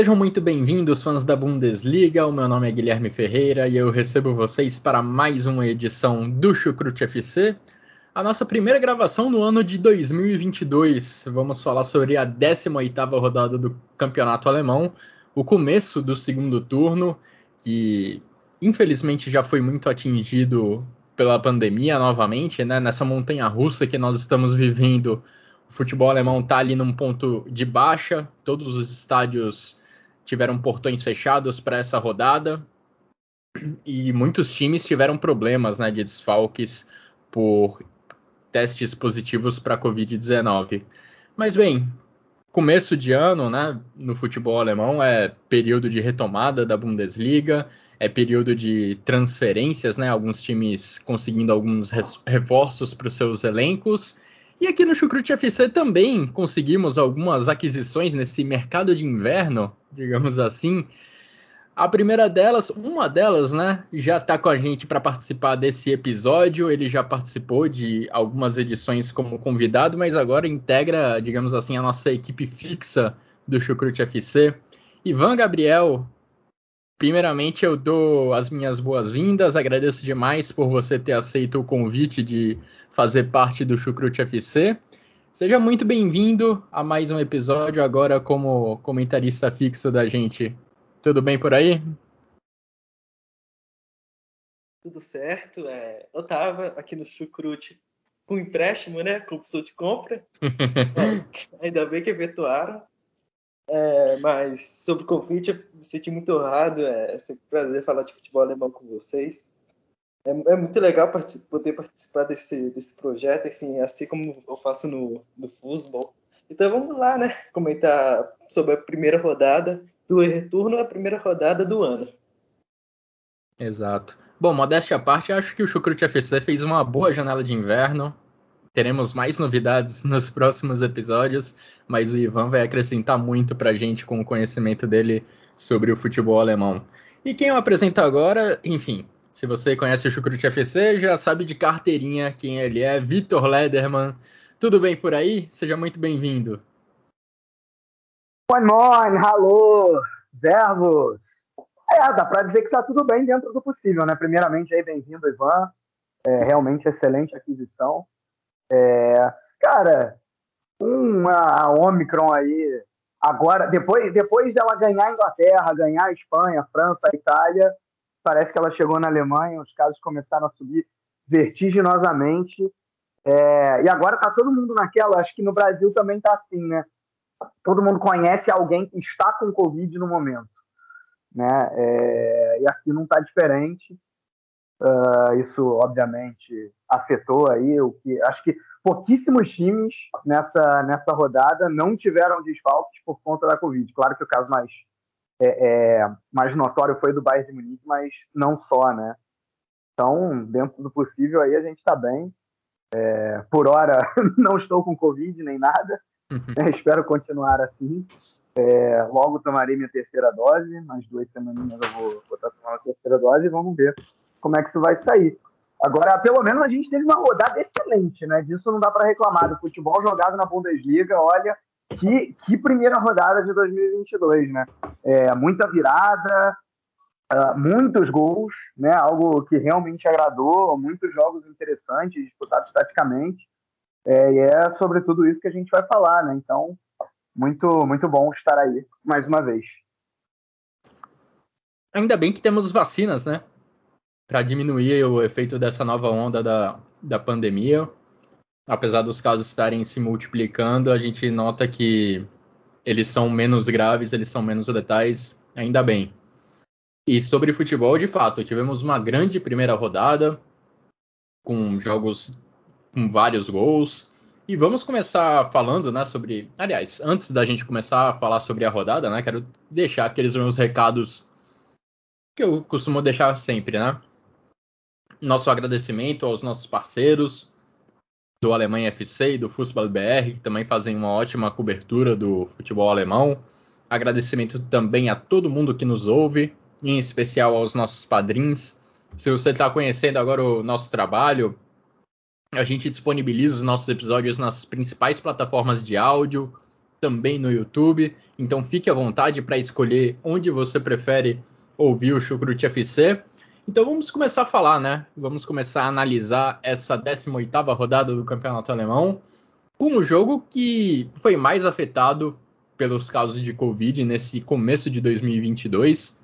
Sejam muito bem-vindos, fãs da Bundesliga. O meu nome é Guilherme Ferreira e eu recebo vocês para mais uma edição do Chucrute FC, a nossa primeira gravação no ano de 2022. Vamos falar sobre a 18ª rodada do Campeonato Alemão, o começo do segundo turno, que infelizmente já foi muito atingido pela pandemia novamente, né? Nessa montanha russa que nós estamos vivendo, o futebol alemão está ali num ponto de baixa, todos os estádios tiveram portões fechados para essa rodada e muitos times tiveram problemas né, de desfalques por testes positivos para Covid-19. Mas bem, começo de ano né, no futebol alemão é período de retomada da Bundesliga, é período de transferências, né, alguns times conseguindo alguns reforços para os seus elencos e aqui no Chucrute FC também conseguimos algumas aquisições nesse mercado de inverno, digamos assim. A primeira delas, uma delas, né, já está com a gente para participar desse episódio. Ele já participou de algumas edições como convidado, mas agora integra, digamos assim, a nossa equipe fixa do Chucrute FC. Ivan Gabriel, Primeiramente, eu dou as minhas boas-vindas, agradeço demais por você ter aceito o convite de fazer parte do Chucrute FC. Seja muito bem-vindo a mais um episódio, agora como comentarista fixo da gente. Tudo bem por aí? Tudo certo. É, eu estava aqui no Chucrute com empréstimo, né? Com opção de compra. é, ainda bem que efetuaram. É, mas sobre o convite, eu me senti muito honrado. É, é sempre um prazer falar de futebol alemão com vocês. É, é muito legal poder participar desse, desse projeto, enfim, assim como eu faço no, no futebol. Então vamos lá, né? Comentar sobre a primeira rodada do retorno à primeira rodada do ano. Exato. Bom, modéstia à parte, acho que o Chucrute FC fez uma boa janela de inverno. Teremos mais novidades nos próximos episódios, mas o Ivan vai acrescentar muito para a gente com o conhecimento dele sobre o futebol alemão. E quem eu apresento agora, enfim, se você conhece o Chucrute FC, já sabe de carteirinha quem ele é, Vitor Lederman. Tudo bem por aí? Seja muito bem-vindo. Moin, moin, alô, servos. É, dá para dizer que está tudo bem dentro do possível, né? Primeiramente, aí, bem-vindo, Ivan. É, realmente excelente aquisição. É, cara, uma Omicron aí, agora, depois, depois dela ganhar a Inglaterra, ganhar a Espanha, a França, a Itália, parece que ela chegou na Alemanha, os casos começaram a subir vertiginosamente. É, e agora tá todo mundo naquela, acho que no Brasil também tá assim, né? Todo mundo conhece alguém que está com Covid no momento. Né? É, e aqui não tá diferente. Uh, isso, obviamente, afetou aí o que. Acho que pouquíssimos times nessa, nessa rodada não tiveram desfalques por conta da Covid. Claro que o caso mais, é, é, mais notório foi do Bayern de Munique, mas não só, né? Então, dentro do possível, aí a gente está bem. É, por hora, não estou com Covid nem nada. Uhum. espero continuar assim. É, logo tomarei minha terceira dose, mais duas semaninhas eu vou botar tomar a terceira dose e vamos ver como é que isso vai sair. Agora, pelo menos a gente teve uma rodada excelente, né? Disso não dá para reclamar. Do futebol jogado na Bundesliga, olha, que, que primeira rodada de 2022, né? É, muita virada, uh, muitos gols, né? Algo que realmente agradou, muitos jogos interessantes, disputados taticamente. É, e é sobre tudo isso que a gente vai falar, né? Então, muito, muito bom estar aí mais uma vez. Ainda bem que temos vacinas, né? Para diminuir o efeito dessa nova onda da, da pandemia. Apesar dos casos estarem se multiplicando, a gente nota que eles são menos graves, eles são menos letais, ainda bem. E sobre futebol, de fato, tivemos uma grande primeira rodada. com jogos com vários gols. E vamos começar falando, né, sobre. Aliás, antes da gente começar a falar sobre a rodada, né, quero deixar aqueles meus recados que eu costumo deixar sempre, né? Nosso agradecimento aos nossos parceiros do Alemanha FC e do Futebol BR, que também fazem uma ótima cobertura do futebol alemão. Agradecimento também a todo mundo que nos ouve, em especial aos nossos padrinhos. Se você está conhecendo agora o nosso trabalho, a gente disponibiliza os nossos episódios nas principais plataformas de áudio, também no YouTube. Então fique à vontade para escolher onde você prefere ouvir o Chucrute FC. Então vamos começar a falar, né? Vamos começar a analisar essa 18ª rodada do Campeonato Alemão, com um jogo que foi mais afetado pelos casos de Covid nesse começo de 2022.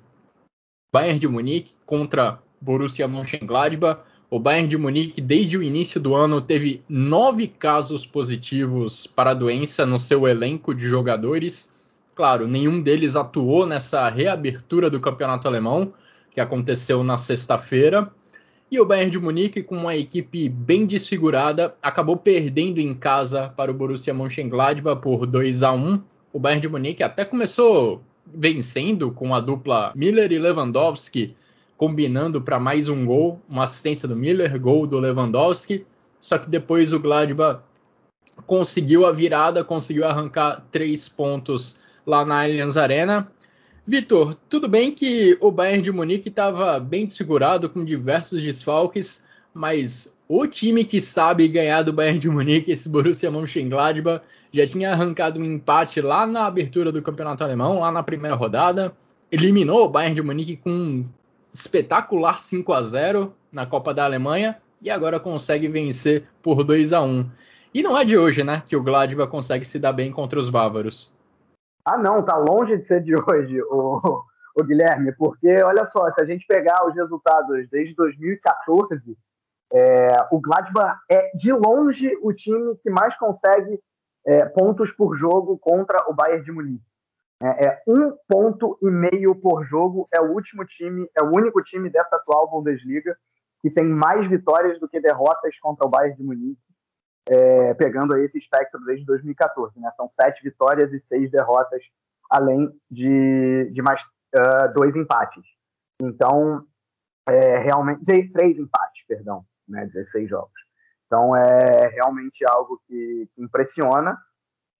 Bayern de Munique contra Borussia Mönchengladbach. O Bayern de Munique, desde o início do ano, teve nove casos positivos para a doença no seu elenco de jogadores Claro, nenhum deles atuou nessa reabertura do campeonato alemão, que aconteceu na sexta-feira. E o Bayern de Munique, com uma equipe bem desfigurada, acabou perdendo em casa para o Borussia Mönchengladbach por 2 a 1. O Bayern de Munique até começou vencendo com a dupla Miller e Lewandowski, combinando para mais um gol, uma assistência do Miller, gol do Lewandowski. Só que depois o Gladbach conseguiu a virada, conseguiu arrancar três pontos lá na Allianz Arena. Vitor, tudo bem que o Bayern de Munique estava bem desfigurado com diversos desfalques, mas o time que sabe ganhar do Bayern de Munique, esse Borussia Mönchengladbach, já tinha arrancado um empate lá na abertura do Campeonato Alemão, lá na primeira rodada, eliminou o Bayern de Munique com um espetacular 5 a 0 na Copa da Alemanha e agora consegue vencer por 2 a 1. E não é de hoje, né, que o Gladbach consegue se dar bem contra os bávaros. Ah, não, tá longe de ser de hoje, o, o Guilherme, porque olha só, se a gente pegar os resultados desde 2014, é, o Gladbach é de longe o time que mais consegue é, pontos por jogo contra o Bayern de Munique. É, é, um ponto e meio por jogo é o último time, é o único time dessa atual Bundesliga que tem mais vitórias do que derrotas contra o Bayern de Munique é, pegando aí esse espectro desde 2014. Né? São sete vitórias e seis derrotas, além de, de mais uh, dois empates. Então, é, realmente. Três empates, perdão, né? 16 jogos. Então, é realmente algo que, que impressiona.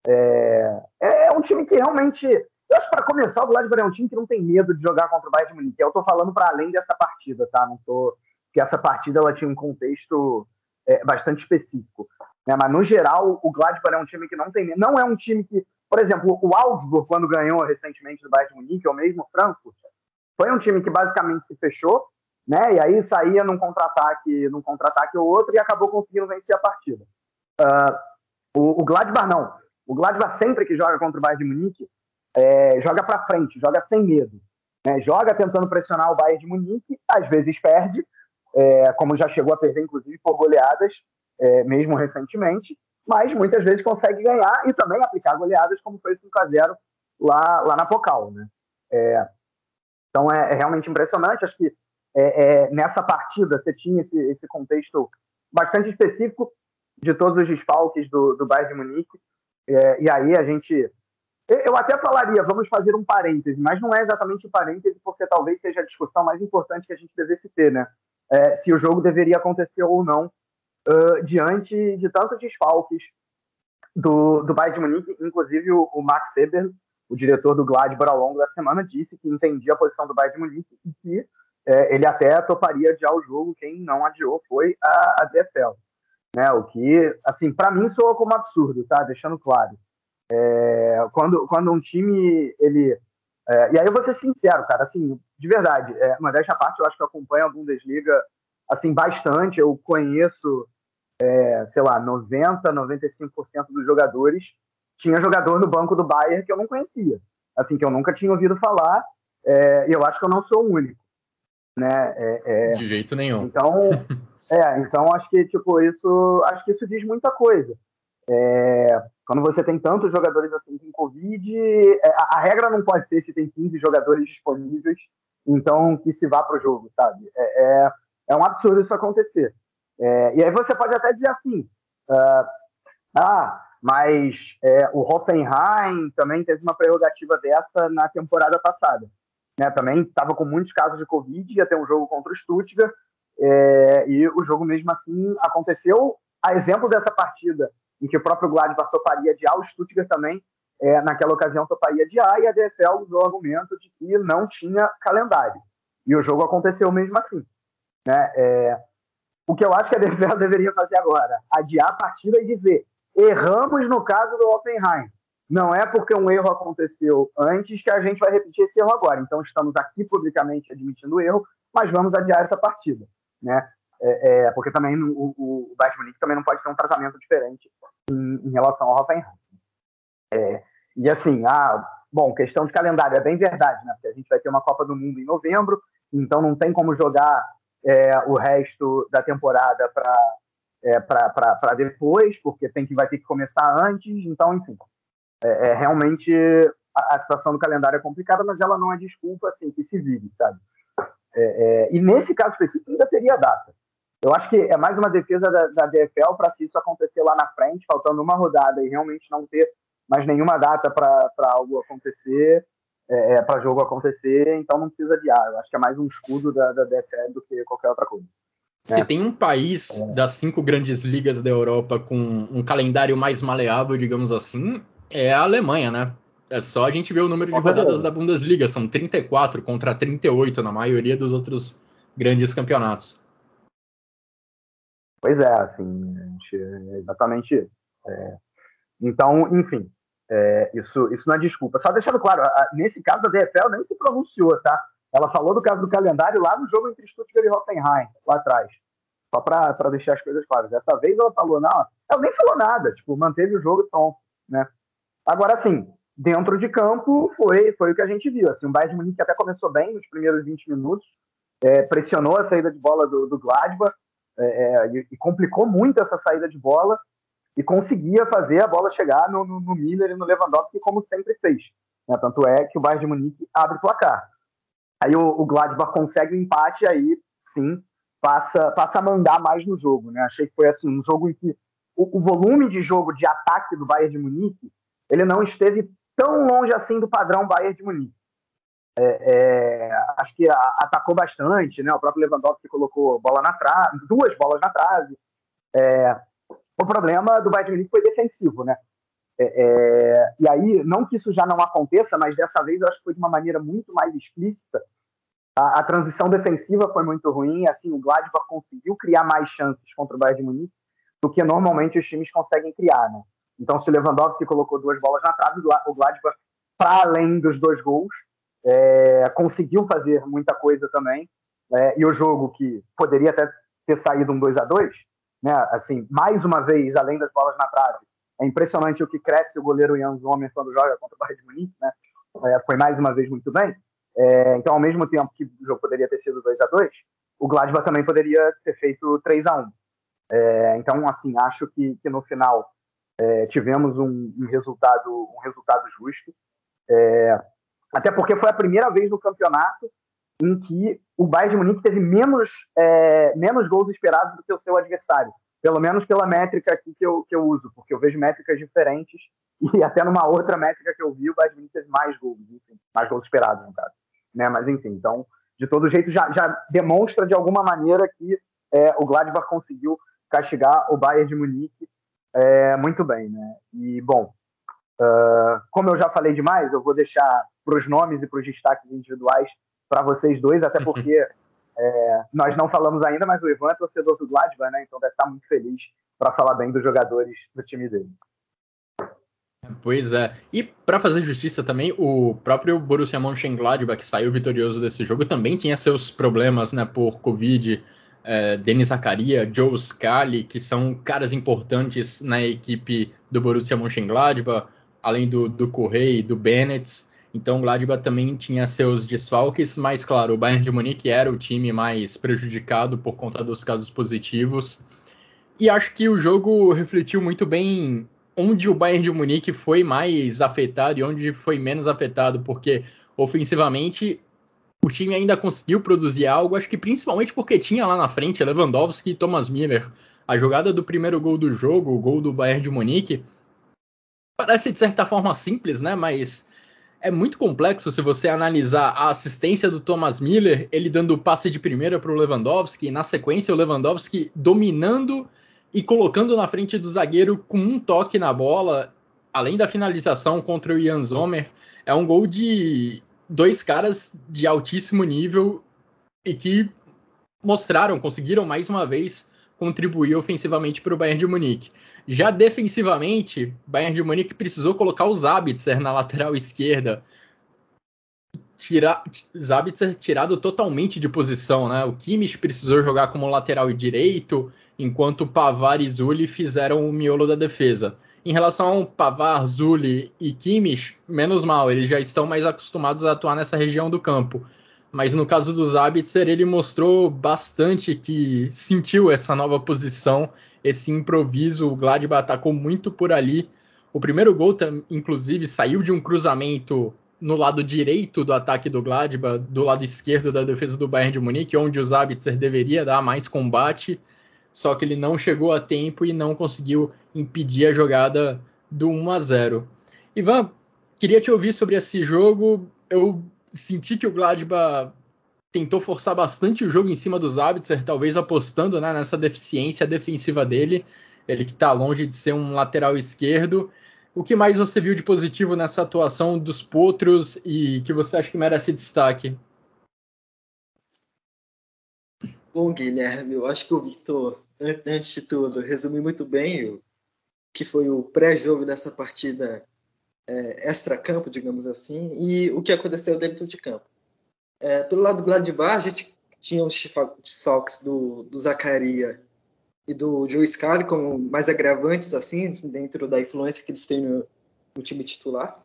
É, é, é, um time que realmente. Eu acho para começar, o Gladbach é um time que não tem medo de jogar contra o Bayern de Munique. Eu estou falando para além dessa partida, tá? Não tô. Que essa partida ela tinha um contexto é, bastante específico. Né? Mas, no geral, o Gladbach é um time que não tem. Não é um time que. Por exemplo, o Augsburg, quando ganhou recentemente do Bayern de Munique, ou mesmo o Frankfurt, foi um time que basicamente se fechou, né? E aí saía num contra-ataque, num contra-ataque ou outro e acabou conseguindo vencer a partida. Uh, o, o, Gladbach não. O Gladbach sempre que joga contra o Bayern de Munique é, joga para frente, joga sem medo, né? Joga tentando pressionar o Bayern de Munique, às vezes perde, é, como já chegou a perder inclusive por goleadas, é, mesmo recentemente, mas muitas vezes consegue ganhar e também aplicar goleadas, como foi 5 a 0 lá, lá na Pocal. Né? É, então é, é, realmente impressionante. Acho que é, é, nessa partida você tinha esse, esse contexto bastante específico de todos os desfalques do, do Bayern de Munique. É, e aí a gente. Eu até falaria, vamos fazer um parêntese, mas não é exatamente um parêntese, porque talvez seja a discussão mais importante que a gente devesse ter, né? É, se o jogo deveria acontecer ou não uh, diante de tantos desfalques do, do Bayern de Munique. Inclusive, o, o Max Eber, o diretor do Gladbach, ao longo da semana, disse que entendia a posição do Bayern de Munique e que é, ele até toparia adiar o jogo. Quem não adiou foi a, a DFL. Né? O que, assim, para mim soa como absurdo, tá? Deixando claro. É, quando, quando um time, ele... É, e aí eu vou ser sincero, cara, assim, de verdade, é, desta parte eu acho que eu acompanho a Bundesliga, assim, bastante, eu conheço é, sei lá, 90, 95% dos jogadores, tinha jogador no banco do Bayern que eu não conhecia, assim, que eu nunca tinha ouvido falar, é, e eu acho que eu não sou o único, né? É, é De jeito nenhum. Então, é, então acho que, tipo, isso, acho que isso diz muita coisa. É, quando você tem tantos jogadores assim com Covid, é, a, a, regra não pode ser se tem 15 jogadores disponíveis, então que se vá para o jogo, sabe? É, é, é um absurdo isso acontecer. É, e aí você pode até dizer assim, uh, ah, mas é, o Hoffenheim também teve uma prerrogativa dessa na temporada passada. Né? Também estava com muitos casos de Covid, ia ter um jogo contra o Stuttgart, é, e o jogo mesmo assim aconteceu. A exemplo dessa partida, em que o próprio Gladbach toparia de A, o Stuttgart também, é, naquela ocasião, toparia de A, e a DFL usou o argumento de que não tinha calendário. E o jogo aconteceu mesmo assim. Né? É, o que eu acho que a DFL deveria fazer agora, adiar a partida e dizer, erramos no caso do Oppenheim. Não é porque um erro aconteceu antes que a gente vai repetir esse erro agora. Então estamos aqui publicamente admitindo o erro, mas vamos adiar essa partida, né? É, é, porque também o, o, Bayern Munique também não pode ter um tratamento diferente em, em relação ao Hoffenheim. É, e assim, ah, bom, questão de calendário é bem verdade, né? Porque a gente vai ter uma Copa do Mundo em novembro, então não tem como jogar é, o resto da temporada para é, para depois, porque tem que vai ter que começar antes. Então, enfim, é, é realmente a, a, situação do calendário é complicada, mas ela não é desculpa assim que se vive, sabe? É, é, e nesse caso específico ainda teria data. Eu acho que é mais uma defesa da, da DFL para se isso acontecer lá na frente, faltando uma rodada e realmente não ter mais nenhuma data para algo acontecer, é, é para jogo acontecer, então não precisa adiar. Eu acho que é mais um escudo da, da DFL do que qualquer outra coisa. Se é. tem um país é. das cinco grandes ligas da Europa com um calendário mais maleável, digamos assim, é a Alemanha, né? É só a gente ver o número de rodadas da Bundesliga, são 34 contra 38 na maioria dos outros grandes campeonatos. Pois é, assim, é exatamente isso. É, então, enfim, é, isso, isso não é desculpa. Só deixando claro, a, nesse caso a DFL nem se pronunciou, tá? Ela falou do caso do calendário lá no jogo entre Stuttgart e Hoffenheim, lá atrás. Só para deixar as coisas claras. Dessa vez ela falou, não, ela nem falou nada, tipo, manteve o jogo pronto, né? Agora, assim, dentro de campo foi, foi o que a gente viu. Assim, o Bayern de Munique até começou bem nos primeiros 20 minutos, é, pressionou a saída de bola do, do Gladbach é, é, e, e, complicou muito essa saída de bola e conseguia fazer a bola chegar no, no, no Miller e no Lewandowski como sempre fez. Né? Tanto é que o Bayern de Munique abre o placar. Aí o, o Gladbach consegue o empate e aí sim passa, passa a mandar mais no jogo. Né? Achei que foi assim um jogo em que o, o volume de jogo de ataque do Bayern de Munique ele não esteve tão longe assim do padrão Bayern de Munique. É, é, acho que atacou bastante, né? O próprio Lewandowski colocou bola na trave, duas bolas na trave. É, o problema do Bayern Munique foi defensivo, né? É, é, e aí, não que isso já não aconteça, mas dessa vez eu acho que foi de uma maneira muito mais explícita. A, a transição defensiva foi muito ruim, assim, o Gladbach conseguiu criar mais chances contra o Bayern Munique do que normalmente os times conseguem criar, né? Então, se o Lewandowski colocou duas bolas na trave, o Gladbach, para além dos dois gols, é, conseguiu fazer muita coisa também. É, e o jogo que poderia até ter saído um 2 a 2 né? Assim, mais uma vez, além das bolas na trave, é impressionante o que cresce o goleiro Jan Sommer quando joga contra o Bayern de Munique, né? É, foi mais uma vez muito bem. É, então, ao mesmo tempo que o jogo poderia ter sido 2 a 2 o Gladbach também poderia ter feito 3 a 1 é, Então, assim, acho que, que no final é, tivemos um, um, resultado, um resultado justo. Até porque foi a primeira vez no campeonato em que o Bayern de Munique teve menos, é, menos gols esperados do que o seu adversário. Pelo menos pela métrica aqui que eu, que eu uso, porque eu vejo métricas diferentes e até numa outra métrica que eu vi, o Bayern de Munique teve mais gols, enfim, mais gols esperados, no caso. Né? Mas enfim, então, de todo jeito, já, já demonstra de alguma maneira que é, o Gladbach conseguiu castigar o Bayern de Munique é, muito bem, né? E, bom, uh, como eu já falei demais, eu vou deixar para os nomes e para os destaques individuais para vocês dois, até porque é, nós não falamos ainda, mas o Ivan é torcedor do Gladbach, né? Então deve estar muito feliz para falar bem dos jogadores do time dele. Pois é. E para fazer justiça também, o próprio Borussia Mönchengladbach, que saiu vitorioso desse jogo, também tinha seus problemas, né, por Covid. É, Denis Zakaria, Joe Scali, que são caras importantes na equipe do Borussia Mönchengladbach, além do, do Correia e do Bennett. Então o Gladbach também tinha seus desfalques, mas claro, o Bayern de Munique era o time mais prejudicado por conta dos casos positivos. E acho que o jogo refletiu muito bem onde o Bayern de Munique foi mais afetado e onde foi menos afetado, porque ofensivamente o time ainda conseguiu produzir algo, acho que principalmente porque tinha lá na frente Lewandowski e Thomas Miller. A jogada do primeiro gol do jogo, o gol do Bayern de Munique, parece de certa forma simples, né? Mas é muito complexo se você analisar a assistência do Thomas Miller, ele dando o passe de primeira para o Lewandowski, e na sequência o Lewandowski dominando e colocando na frente do zagueiro com um toque na bola, além da finalização contra o Ian Zomer. É um gol de dois caras de altíssimo nível e que mostraram, conseguiram mais uma vez contribuir ofensivamente para o Bayern de Munique. Já defensivamente, Bayern de Munique precisou colocar o Zabitzer na lateral esquerda. Tira, Zabitzer tirado totalmente de posição, né? O Kimmich precisou jogar como lateral direito, enquanto Pavar e Zulli fizeram o miolo da defesa. Em relação ao Pavar, Zulli e Kimmich, menos mal, eles já estão mais acostumados a atuar nessa região do campo. Mas no caso do Zabitzer, ele mostrou bastante que sentiu essa nova posição, esse improviso. O Gladbach atacou muito por ali. O primeiro gol, inclusive, saiu de um cruzamento no lado direito do ataque do Gladbach, do lado esquerdo da defesa do Bayern de Munique, onde o Zabitzer deveria dar mais combate, só que ele não chegou a tempo e não conseguiu impedir a jogada do 1 a 0. Ivan, queria te ouvir sobre esse jogo. Eu senti que o Gladbach tentou forçar bastante o jogo em cima dos Zabitzer, talvez apostando né, nessa deficiência defensiva dele, ele que está longe de ser um lateral esquerdo. O que mais você viu de positivo nessa atuação dos Potros e que você acha que merece destaque? Bom, Guilherme, eu acho que o Victor, antes de tudo, resumiu muito bem o que foi o pré-jogo dessa partida é, extra-campo, digamos assim, e o que aconteceu dentro de campo. É, pelo lado do Gladbach, a gente tinha os desfalques do, do Zacaria e do Joe Scali como mais agravantes, assim, dentro da influência que eles têm no, no time titular.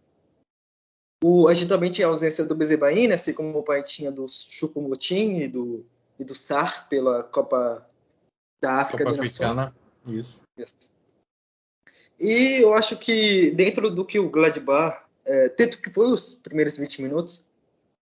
O, a gente também tinha a ausência do Bezebain, né, assim como o pai tinha do Chupomotin e do, e do Sar pela Copa da África Copa de Nações. Isso. E eu acho que dentro do que o Gladbach, é, tanto que foi os primeiros 20 minutos,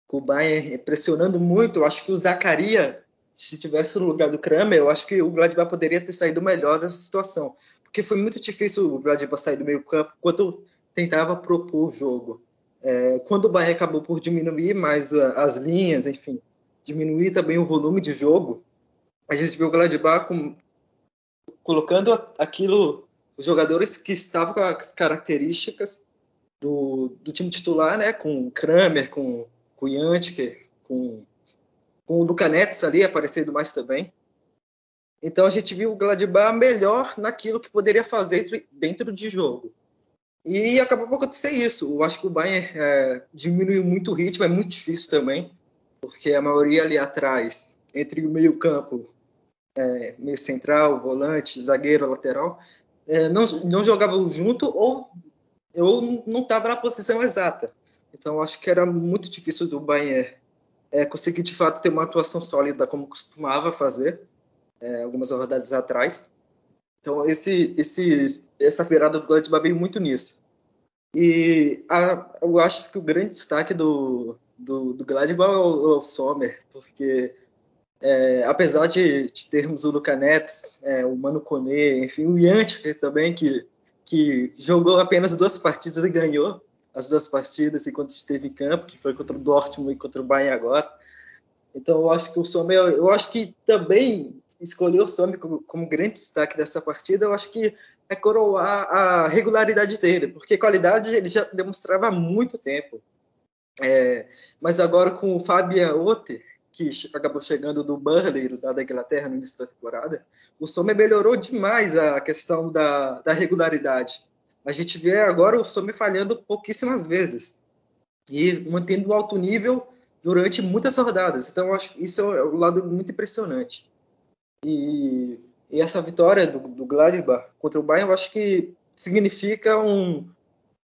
com o Bayern pressionando muito, eu acho que o Zacaria, se estivesse no lugar do Kramer, eu acho que o Gladbach poderia ter saído melhor dessa situação. Porque foi muito difícil o Gladbach sair do meio campo quando tentava propor o jogo. É, quando o Bayern acabou por diminuir mais as linhas, enfim, diminuir também o volume de jogo, a gente viu o Gladbach com, colocando aquilo os jogadores que estavam com as características do, do time titular, né? Com Kramer, com, o Jantic, com, com o Lucanetes ali aparecendo mais também. Então a gente viu o Gladbach melhor naquilo que poderia fazer dentro de jogo. E acabou por acontecer isso. Eu acho que o Bayern é, diminuiu muito o ritmo, é muito difícil também, porque a maioria ali atrás, entre o meio campo, é, meio central, volante, zagueiro, lateral, é, não, não jogavam junto ou eu não estava na posição exata. Então acho que era muito difícil do Bayern é, conseguir de fato ter uma atuação sólida como costumava fazer é, algumas rodadas atrás. Então esse, esse, essa virada do Gladbach veio muito nisso. E a, eu acho que o grande destaque do, do, do Gladbach é o, é o Sommer, porque é, apesar de, de, termos o Luca Nets, é, o Mano Kone, enfim, o Yantic também, que, que jogou apenas duas partidas e ganhou as duas partidas enquanto esteve em campo, que foi contra o Dortmund e contra o Bayern agora. Então eu acho que o Sommer, eu acho que também escolher o Sommer como, como, grande destaque dessa partida, eu acho que é coroar a regularidade dele, porque qualidade ele já demonstrava há muito tempo. É, mas agora com o Fabian Otter, que acabou chegando do Burnley, da, Inglaterra, no início da temporada, o Sommer melhorou demais a questão da, da regularidade. A gente vê agora o Sommer falhando pouquíssimas vezes e mantendo um alto nível durante muitas rodadas. Então, acho isso é um lado muito impressionante. E, e essa vitória do, do, Gladbach contra o Bayern, eu acho que significa um,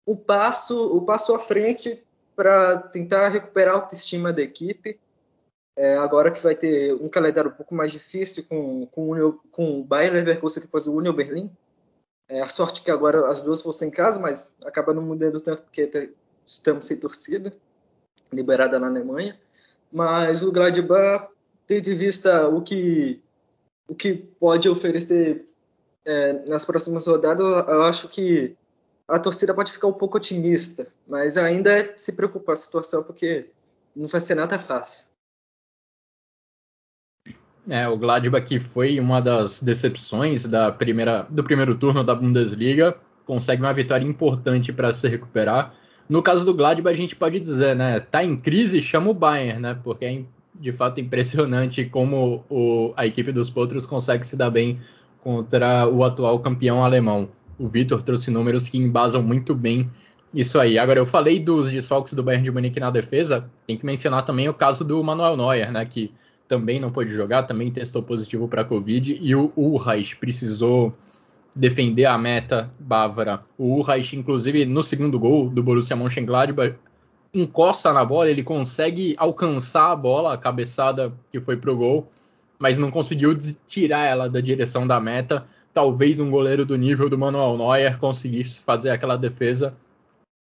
um passo, um passo à frente para tentar recuperar a autoestima da equipe é, agora que vai ter um calendário um pouco mais difícil com, com, o, com o Leverkusen depois o Union Berlin. É, a sorte que agora as duas fossem em casa, mas acaba não mudando tanto porque estamos sem torcida, liberada na Alemanha. mas o Gladbach, tendo em vista o que, o que pode oferecer é, nas próximas rodadas, eu acho que a torcida pode ficar um pouco otimista, mas ainda é se preocupar a situação, porque não vai ser nada fácil. É, o Gladbach foi uma das decepções da primeira, do primeiro turno da Bundesliga, consegue uma vitória importante para se recuperar. No caso do Gladbach, a gente pode dizer, né? Tá em crise, chama o Bayern, né? Porque é de fato impressionante como o, a equipe dos Potros consegue se dar bem contra o atual campeão alemão. O Vitor trouxe números que embasam muito bem isso aí. Agora, eu falei dos desfalques do Bayern de Munique na defesa, tem que mencionar também o caso do Manuel Neuer, né? Que também não pôde jogar, também testou positivo para Covid, e o Urreich precisou defender a meta bávara. O Urreich, inclusive, no segundo gol do Borussia Mönchengladbach, encosta na bola, ele consegue alcançar a bola, a cabeçada que foi pro gol, mas não conseguiu tirar ela da direção da meta. Talvez um goleiro do nível do Manuel Neuer conseguisse fazer aquela defesa.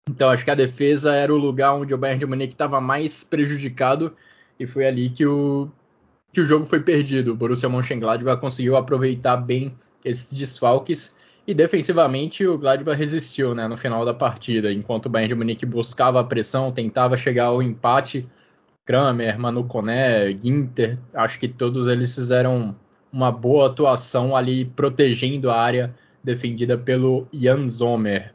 Então acho que a defesa era o lugar onde o Bayern de Munique estava mais prejudicado e foi ali que o, que o jogo foi perdido. O Borussia Mönchengladbach conseguiu aproveitar bem esses desfalques e defensivamente o Gladbach resistiu né, no final da partida, enquanto o Bayern de Munique buscava a pressão, tentava chegar ao empate. Kramer, Manu Koné, Ginter, acho que todos eles fizeram uma boa atuação ali protegendo a área defendida pelo Jan Sommer.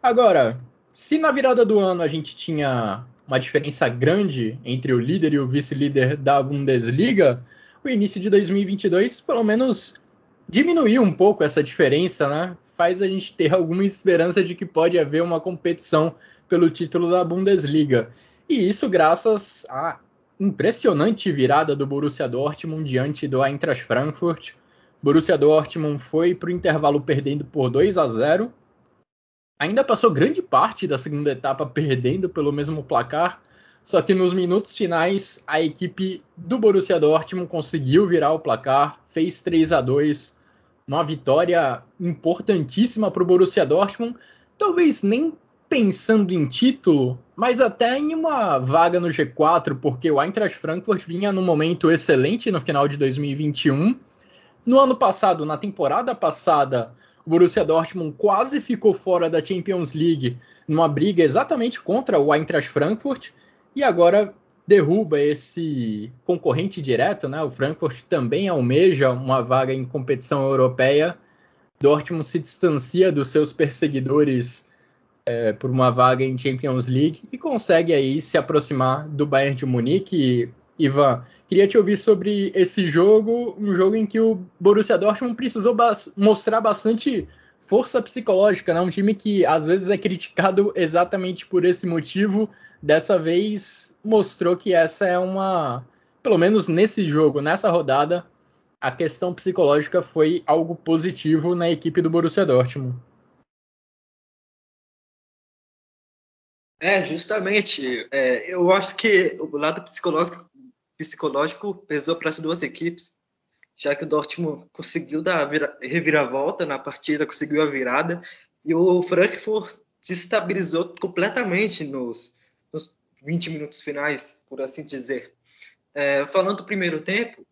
Agora, se na virada do ano a gente tinha uma diferença grande entre o líder e o vice-líder da Bundesliga, o início de 2022 pelo menos diminuiu um pouco essa diferença, né? Faz a gente ter alguma esperança de que pode haver uma competição pelo título da Bundesliga. E isso graças à impressionante virada do Borussia Dortmund diante do Eintracht Frankfurt. Borussia Dortmund foi para o intervalo perdendo por 2 a 0 ainda passou grande parte da segunda etapa perdendo pelo mesmo placar, só que nos minutos finais a equipe do Borussia Dortmund conseguiu virar o placar, fez 3 a 2, uma vitória importantíssima para o Borussia Dortmund, talvez nem pensando em título, mas até em uma vaga no G4, porque o Eintracht Frankfurt vinha num momento excelente no final de 2021. No ano passado, na temporada passada, o Borussia Dortmund quase ficou fora da Champions League numa briga exatamente contra o Eintracht Frankfurt e agora derruba esse concorrente direto, né? O Frankfurt também almeja uma vaga em competição europeia. Dortmund se distancia dos seus perseguidores é, por uma vaga em Champions League e consegue aí se aproximar do Bayern de Munique. Ivan, queria te ouvir sobre esse jogo, um jogo em que o Borussia Dortmund precisou mostrar bastante força psicológica, né? Um time que às vezes é criticado exatamente por esse motivo, dessa vez mostrou que essa é uma, pelo menos nesse jogo, nessa rodada, a questão psicológica foi algo positivo na equipe do Borussia Dortmund. É, justamente. É, eu acho que o lado psicológico psicológico pesou para as duas equipes, já que o Dortmund conseguiu dar a reviravolta na partida, conseguiu a virada, e o Frankfurt se estabilizou completamente nos, nos 20 minutos finais, por assim dizer. É, falando do primeiro tempo,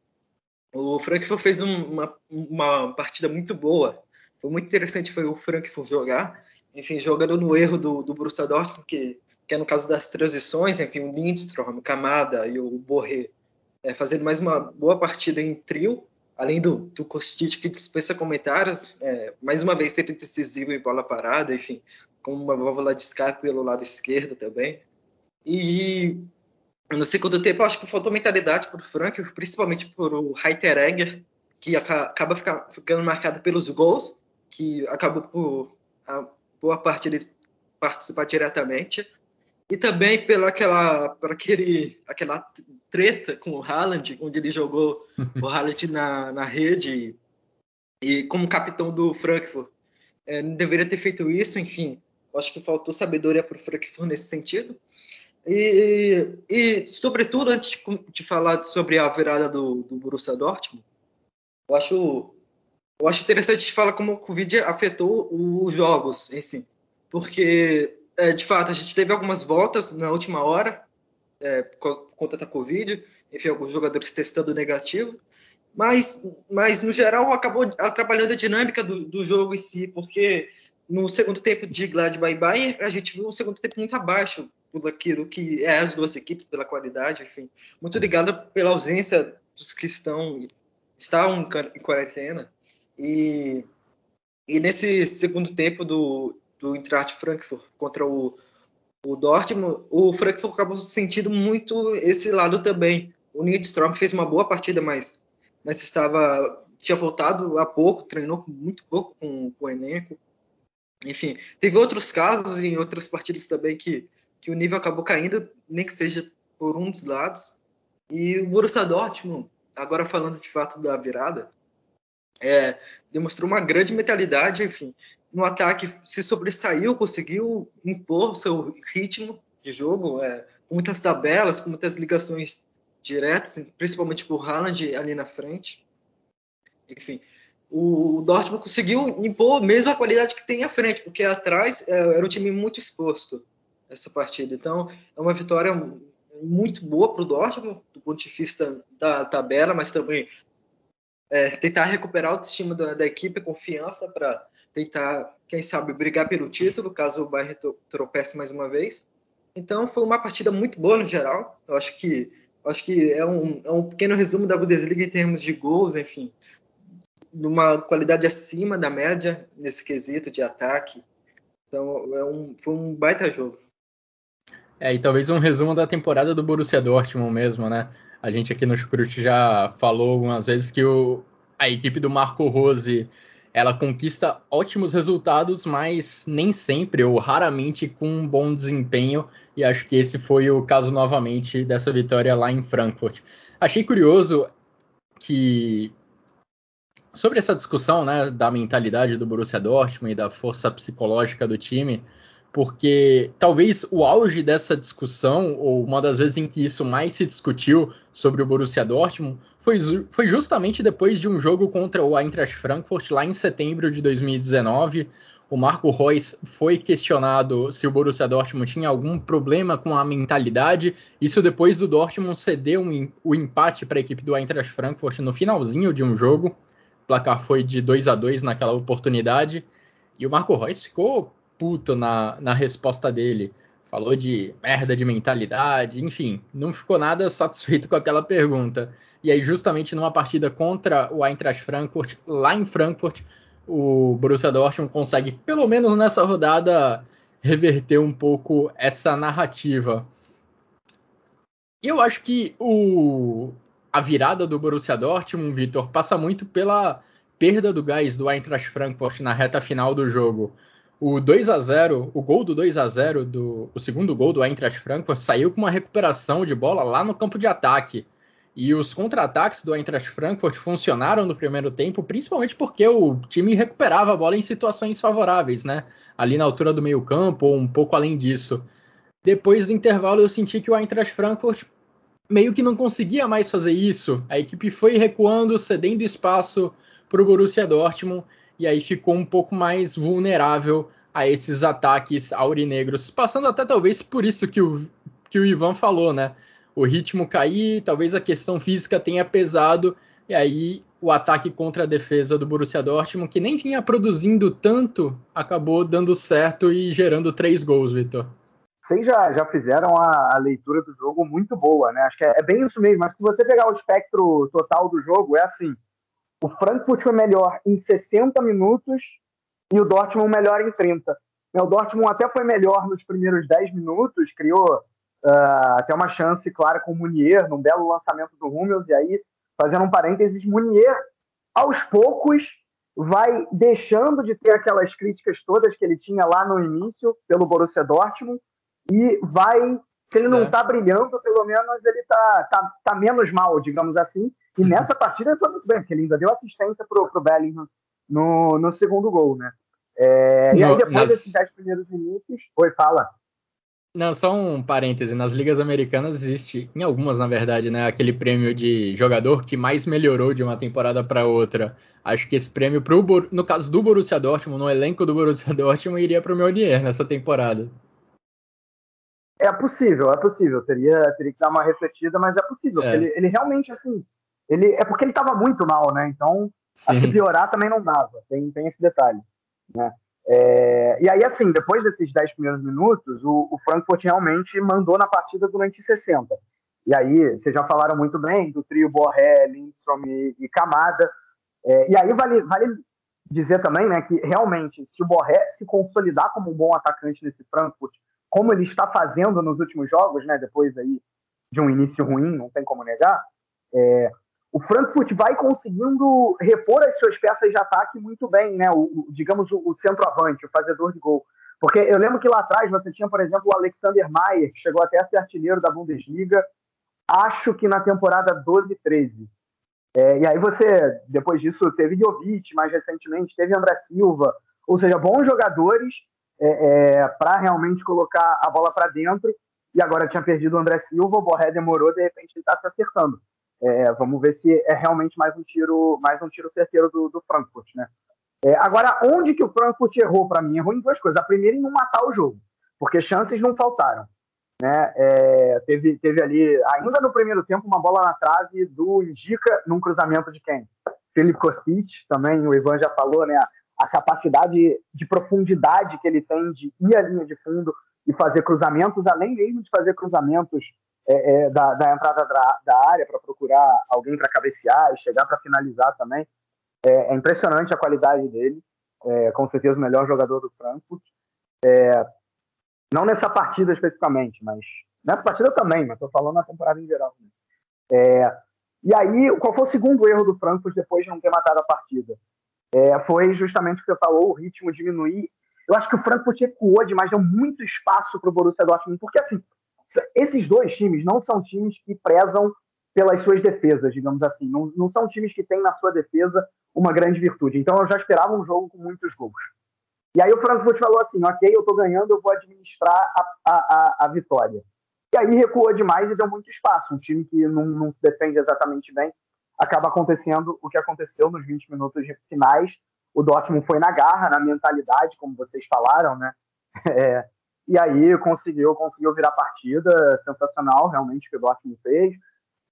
o Frankfurt fez um, uma, uma partida muito boa. Foi muito interessante foi o Frankfurt jogar. Enfim, jogando no erro do, do Borussia Dortmund, que que é no caso das transições, enfim, o Lindstrom, o Kamada e o Borré é, fazendo mais uma boa partida em trio, além do, do Kostic que dispensa comentários, é, mais uma vez sendo decisivo em bola parada, enfim, com uma válvula de escape pelo lado esquerdo também. E no segundo tempo, acho que faltou mentalidade para o Frank, principalmente por o Heiteregger, que acaba ficando marcado pelos gols, que acabou por a boa parte ele participar diretamente e também pela aquela, por aquele, aquela treta com o Haaland, onde ele jogou o Haaland na, na rede e como capitão do Frankfurt. É, não deveria ter feito isso, enfim, acho que faltou sabedoria para o Frankfurt nesse sentido. E, e, sobretudo, antes de, de, falar sobre a virada do, do Borussia Dortmund, eu acho, eu acho interessante falar como o Covid afetou os jogos em si. Porque é, de fato, a gente teve algumas voltas na última hora, é, por conta da Covid, enfim, alguns jogadores testando negativo, mas, mas no geral acabou atrapalhando a dinâmica do, do jogo em si, porque no segundo tempo de Gladbach e Bayern, a gente viu um segundo tempo muito abaixo por aquilo que é as duas equipes, pela qualidade, enfim, muito ligada pela ausência dos que estão, estão em quarentena. E, e nesse segundo tempo do, do Eintracht Frankfurt contra o, o Dortmund, o Frankfurt acabou sentindo muito esse lado também. O Nidstrom fez uma boa partida, mas, mas estava tinha voltado há pouco, treinou muito pouco com, com o elenco. Enfim, teve outros casos em outras partidas também que, que o nível acabou caindo, nem que seja por um dos lados. E o Borussia Dortmund, agora falando de fato da virada, é, demonstrou uma grande mentalidade, enfim, no ataque se sobressaiu, conseguiu impor seu ritmo de jogo, é, com muitas tabelas, com muitas ligações diretas, principalmente por Haaland ali na frente. Enfim, o Dortmund conseguiu impor mesmo a qualidade que tem à frente, porque atrás é, era um time muito exposto essa partida. Então, é uma vitória muito boa para o Dortmund, do ponto de vista da tabela, mas também é, tentar recuperar o autoestima da, da equipe, confiança para tentar, quem sabe, brigar pelo título, caso o Bayern tropece mais uma vez. Então, foi uma partida muito boa no geral. Eu acho que, acho que é, um, é um pequeno resumo da Bundesliga em termos de gols, enfim, numa qualidade acima da média nesse quesito de ataque. Então, é um, foi um baita jogo. É, e talvez um resumo da temporada do Borussia Dortmund mesmo, né? A gente aqui no Chucrute já falou algumas vezes que o, a equipe do Marco Rose ela conquista ótimos resultados, mas nem sempre ou raramente com um bom desempenho. E acho que esse foi o caso novamente dessa vitória lá em Frankfurt. Achei curioso que sobre essa discussão né, da mentalidade do Borussia Dortmund e da força psicológica do time, porque talvez o auge dessa discussão, ou uma das vezes em que isso mais se discutiu sobre o Borussia Dortmund, foi, foi justamente depois de um jogo contra o Eintracht Frankfurt, lá em setembro de 2019. O Marco Reus foi questionado se o Borussia Dortmund tinha algum problema com a mentalidade. Isso depois do Dortmund ceder um, o empate para a equipe do Eintracht Frankfurt no finalzinho de um jogo. O placar foi de 2 a 2 naquela oportunidade. E o Marco Reus ficou puto na, na resposta dele. Falou de merda de mentalidade, enfim, não ficou nada satisfeito com aquela pergunta. E aí, justamente numa partida contra o Eintracht Frankfurt, lá em Frankfurt, o Borussia Dortmund consegue, pelo menos nessa rodada, reverter um pouco essa narrativa. E eu acho que o, a virada do Borussia Dortmund, Vitor, passa muito pela perda do gás do Eintracht Frankfurt na reta final do jogo. O 2 a 0 o gol do 2 a 0 do, o segundo gol do Eintracht Frankfurt saiu com uma recuperação de bola lá no campo de ataque. E os contra-ataques do Eintracht Frankfurt funcionaram no primeiro tempo, principalmente porque o time recuperava a bola em situações favoráveis, né? Ali na altura do meio-campo ou um pouco além disso. Depois do intervalo, eu senti que o Eintracht Frankfurt meio que não conseguia mais fazer isso. A equipe foi recuando, cedendo espaço para o Borussia Dortmund e aí ficou um pouco mais vulnerável a esses ataques aurinegros, passando até talvez por isso que o, que o Ivan falou, né? O ritmo cair, talvez a questão física tenha pesado, e aí o ataque contra a defesa do Borussia Dortmund, que nem vinha produzindo tanto, acabou dando certo e gerando três gols, Vitor. Vocês já, já fizeram a, a, leitura do jogo muito boa, né? Acho que é, é bem isso mesmo, mas se você pegar o espectro total do jogo, é assim, o Frankfurt foi melhor em 60 minutos e o Dortmund melhor em 30. O Dortmund até foi melhor nos primeiros 10 minutos, criou uh, até uma chance clara com o Munier, num belo lançamento do Hummels, e aí, fazendo um parênteses, Munier, aos poucos, vai deixando de ter aquelas críticas todas que ele tinha lá no início pelo Borussia Dortmund e vai, se ele não está brilhando, pelo menos ele está tá, tá menos mal, digamos assim, e nessa partida ele foi muito bem, porque ele ainda deu assistência pro, pro Bellingham no, no segundo gol, né? É, e aí depois nas... desses 10 primeiros minutos. Oi, fala. Não, só um parêntese. Nas ligas americanas existe, em algumas na verdade, né, aquele prêmio de jogador que mais melhorou de uma temporada para outra. Acho que esse prêmio, pro, no caso do Borussia Dortmund, no elenco do Borussia Dortmund, iria para o Meunier nessa temporada. É possível, é possível. Teria, teria que dar uma refletida, mas é possível. É. Ele, ele realmente, assim, ele, é porque ele estava muito mal, né? Então, Sim. acho que piorar também não dava. Tem, tem esse detalhe. Né? É, e aí, assim, depois desses 10 primeiros minutos, o, o, Frankfurt realmente mandou na partida durante 60. E aí, vocês já falaram muito bem do trio Borré, Lindstrom e, e Camada. É, e aí, vale, vale dizer também né, que realmente, se o Borré se consolidar como um bom atacante nesse Frankfurt, como ele está fazendo nos últimos jogos, né, depois aí de um início ruim, não tem como negar, é, o Frankfurt vai conseguindo repor as suas peças de ataque muito bem, né? O, o digamos o, o centroavante, o fazedor de gol. Porque eu lembro que lá atrás você tinha, por exemplo, o Alexander Mayer, que chegou até a ser artilheiro da Bundesliga, acho que na temporada 12 13. É, e aí você, depois disso, teve Jovic mais recentemente, teve André Silva, ou seja, bons jogadores é, é, para realmente colocar a bola para dentro. E agora tinha perdido o André Silva, o Borré demorou, de repente ele está se acertando. É, vamos ver se é realmente mais um tiro, mais um tiro certeiro do, do Frankfurt, né? É, agora, onde que o Frankfurt errou para mim? Errou em duas coisas. A primeira, em não matar o jogo, porque chances não faltaram. Né? É, teve, teve ali, ainda no primeiro tempo, uma bola na trave do Indica num cruzamento de quem? Felipe Kostic, também o Ivan já falou, né? A capacidade de profundidade que ele tem de ir à linha de fundo e fazer cruzamentos, além mesmo de fazer cruzamentos é, é, da, da, entrada da, da área para procurar alguém para cabecear e chegar para finalizar também. É, é, impressionante a qualidade dele, é, com certeza o melhor jogador do Frankfurt. É, não nessa partida especificamente, mas nessa partida também, mas estou falando na temporada em geral. Né? É, e aí, qual foi o segundo erro do Frankfurt depois de não ter matado a partida? foi justamente o que você falou, o ritmo diminuir. Eu acho que o Frankfurt recuou demais, deu muito espaço para o Borussia Dortmund, porque assim, esses dois times não são times que prezam pelas suas defesas, digamos assim. Não, não são times que têm na sua defesa uma grande virtude. Então eu já esperava um jogo com muitos gols. E aí o Frankfurt falou assim: ok, eu estou ganhando, eu vou administrar a, a, a, vitória. E aí recuou demais e deu muito espaço. Um time que não, não se defende exatamente bem, acaba acontecendo o que aconteceu nos 20 minutos finais. O Dortmund foi na garra, na mentalidade, como vocês falaram, né? É, e aí conseguiu, conseguiu virar partida, sensacional, realmente, que o Dortmund fez.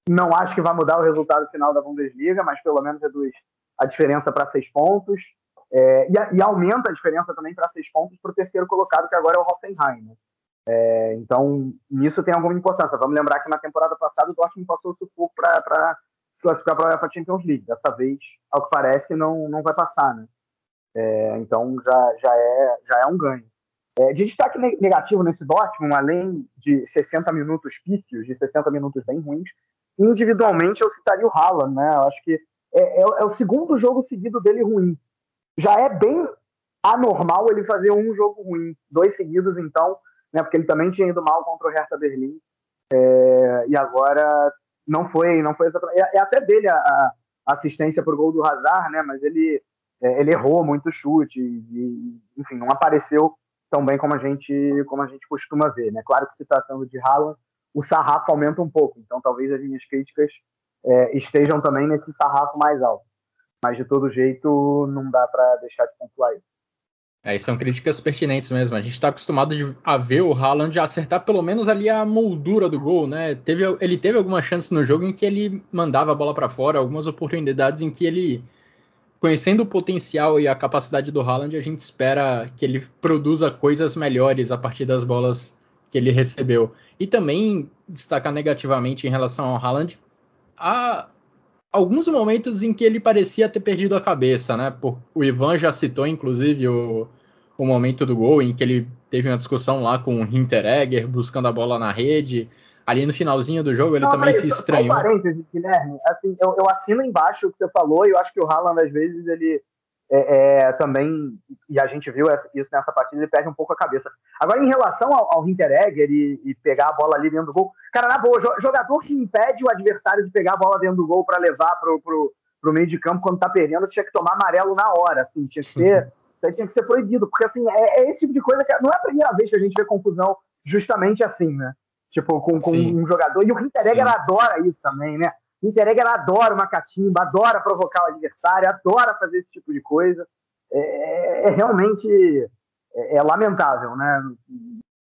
Não acho que vai mudar o resultado final da Bundesliga, mas pelo menos reduz a diferença para seis pontos. É, e, e, aumenta a diferença também para seis pontos para o terceiro colocado, que agora é o Hoffenheim. Né? É, então, nisso tem alguma importância. Vamos lembrar que na temporada passada o Dortmund passou o sufoco para se classificar para a Champions League. Dessa vez, ao que parece, não, não vai passar. Né? É, então, já, já, é, já é um ganho. É, de destaque negativo nesse Dortmund, além de 60 minutos pífios, de 60 minutos bem ruins, individualmente eu citaria o Haaland, né? Eu acho que é, é, é, o segundo jogo seguido dele ruim. Já é bem anormal ele fazer um jogo ruim, dois seguidos então, né? Porque ele também tinha ido mal contra o Hertha Berlim é, e agora não foi, não foi exatamente. É, é até dele a, a assistência o gol do Hazard, né? Mas ele é, ele errou muito chute e, enfim, não apareceu tão bem como a gente como a gente costuma ver, né? Claro que se tratando de Haaland, o sarrafo aumenta um pouco, então talvez as minhas críticas é, estejam também nesse sarrafo mais alto. Mas de todo jeito não dá para deixar de pontuar isso. É, são críticas pertinentes mesmo. A gente está acostumado a ver o Haaland acertar pelo menos ali a moldura do gol, né? Teve, ele teve algumas chances no jogo em que ele mandava a bola para fora, algumas oportunidades em que ele conhecendo o potencial e a capacidade do Haaland, a gente espera que ele produza coisas melhores a partir das bolas que ele recebeu. E também destacar negativamente em relação ao Haaland, há alguns momentos em que ele parecia ter perdido a cabeça, né? o Ivan já citou, inclusive, o, o momento do gol em que ele teve uma discussão lá com o Hinteregger buscando a bola na rede ali no finalzinho do jogo ele não, também se estranhou. Só um parênteses, Guilherme. Assim, eu, eu, assino embaixo o que você falou e eu acho que o Haaland, às vezes, ele é, é, também, e a gente viu isso nessa partida, ele perde um pouco a cabeça. Agora, em relação ao, ao Hinteregger e, e, pegar a bola ali dentro do gol, cara, na boa, jogador que impede o adversário de pegar a bola dentro do gol para levar pro, pro, pro meio de campo quando tá perdendo, tinha que tomar amarelo na hora, assim, tinha que ser, isso aí tinha que ser proibido, porque assim, é, é esse tipo de coisa que não é a primeira vez que a gente vê confusão justamente assim, né? Tipo, com, com um jogador. E o Hinteregger adora isso também, né? O Hinteregger adora uma catimba, adora provocar o adversário, adora fazer esse tipo de coisa. É, é, é realmente é, é, lamentável, né?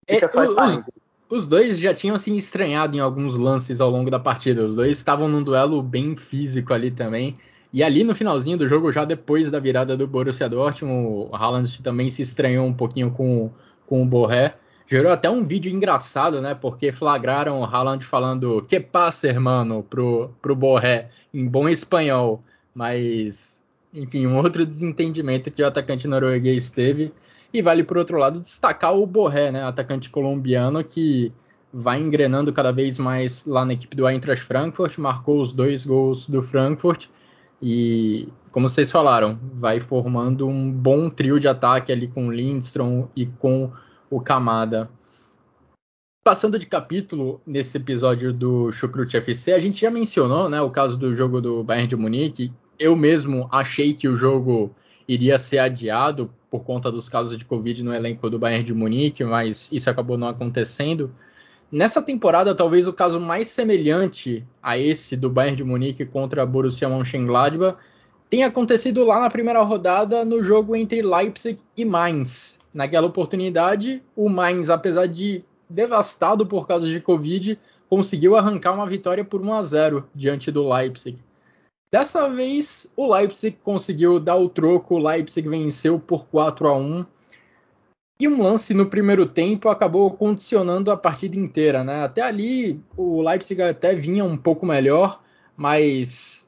É, os, os dois já tinham se estranhado em alguns lances ao longo da partida. Os dois estavam num duelo bem físico ali também. E ali no finalzinho do jogo, já depois da virada do Borussia Dortmund, o Haaland também se estranhou um pouquinho com, com o Borré. Gerou até um vídeo engraçado, né? Porque flagraram o Haaland falando que passa, hermano, pro, pro Borré, em bom espanhol. Mas, enfim, um outro desentendimento que o atacante norueguês teve. E vale, por outro lado, destacar o Borré, né? Atacante colombiano que vai engrenando cada vez mais lá na equipe do Eintracht Frankfurt, marcou os dois gols do Frankfurt e, como vocês falaram, vai formando um bom trio de ataque ali com Lindstrom e com o Kamada. Passando de capítulo nesse episódio do Chucrute FC, a gente já mencionou né, o caso do jogo do Bayern de Munique. Eu mesmo achei que o jogo iria ser adiado por conta dos casos de Covid no elenco do Bayern de Munique, mas isso acabou não acontecendo. Nessa temporada, talvez o caso mais semelhante a esse do Bayern de Munique contra Borussia Mönchengladbach tenha acontecido lá na primeira rodada no jogo entre Leipzig e Mainz. Naquela oportunidade, o Mainz, apesar de devastado por causa de Covid, conseguiu arrancar uma vitória por 1 a 0 diante do Leipzig. Dessa vez, o Leipzig conseguiu dar o troco, o Leipzig venceu por 4 a 1 e um lance no primeiro tempo acabou condicionando a partida inteira, né? Até ali o Leipzig até vinha um pouco melhor, mas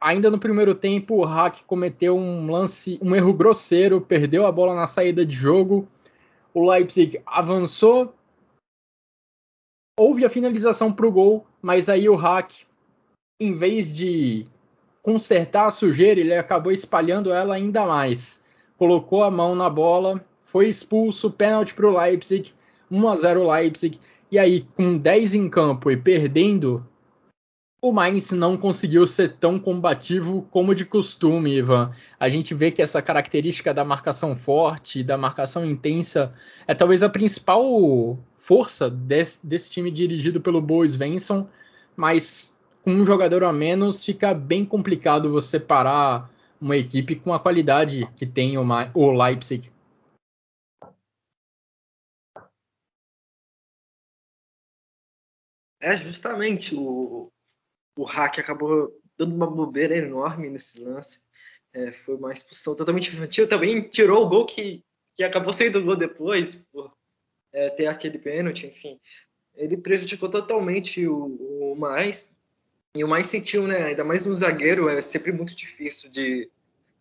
ainda no primeiro tempo o Hack cometeu um lance, um erro grosseiro, perdeu a bola na saída de jogo. O Leipzig avançou, houve a finalização para o gol, mas aí o Hack, em vez de consertar a sujeira, ele acabou espalhando ela ainda mais. Colocou a mão na bola foi expulso, pênalti para o Leipzig, 1 a 0 Leipzig. E aí, com 10 em campo e perdendo, o Mainz não conseguiu ser tão combativo como de costume, Ivan. A gente vê que essa característica da marcação forte, da marcação intensa, é talvez a principal força desse, desse time dirigido pelo Bo Svensson, mas com um jogador a menos fica bem complicado você parar uma equipe com a qualidade que tem o, o Leipzig. É, justamente, o, o hack acabou dando uma bobeira enorme nesse lance. É, foi uma expulsão totalmente infantil. Também tirou o gol que, que acabou sendo o gol depois, por é, ter aquele pênalti, enfim. Ele prejudicou totalmente o, o mais. E o mais sentiu, né? Ainda mais no zagueiro, é sempre muito difícil de,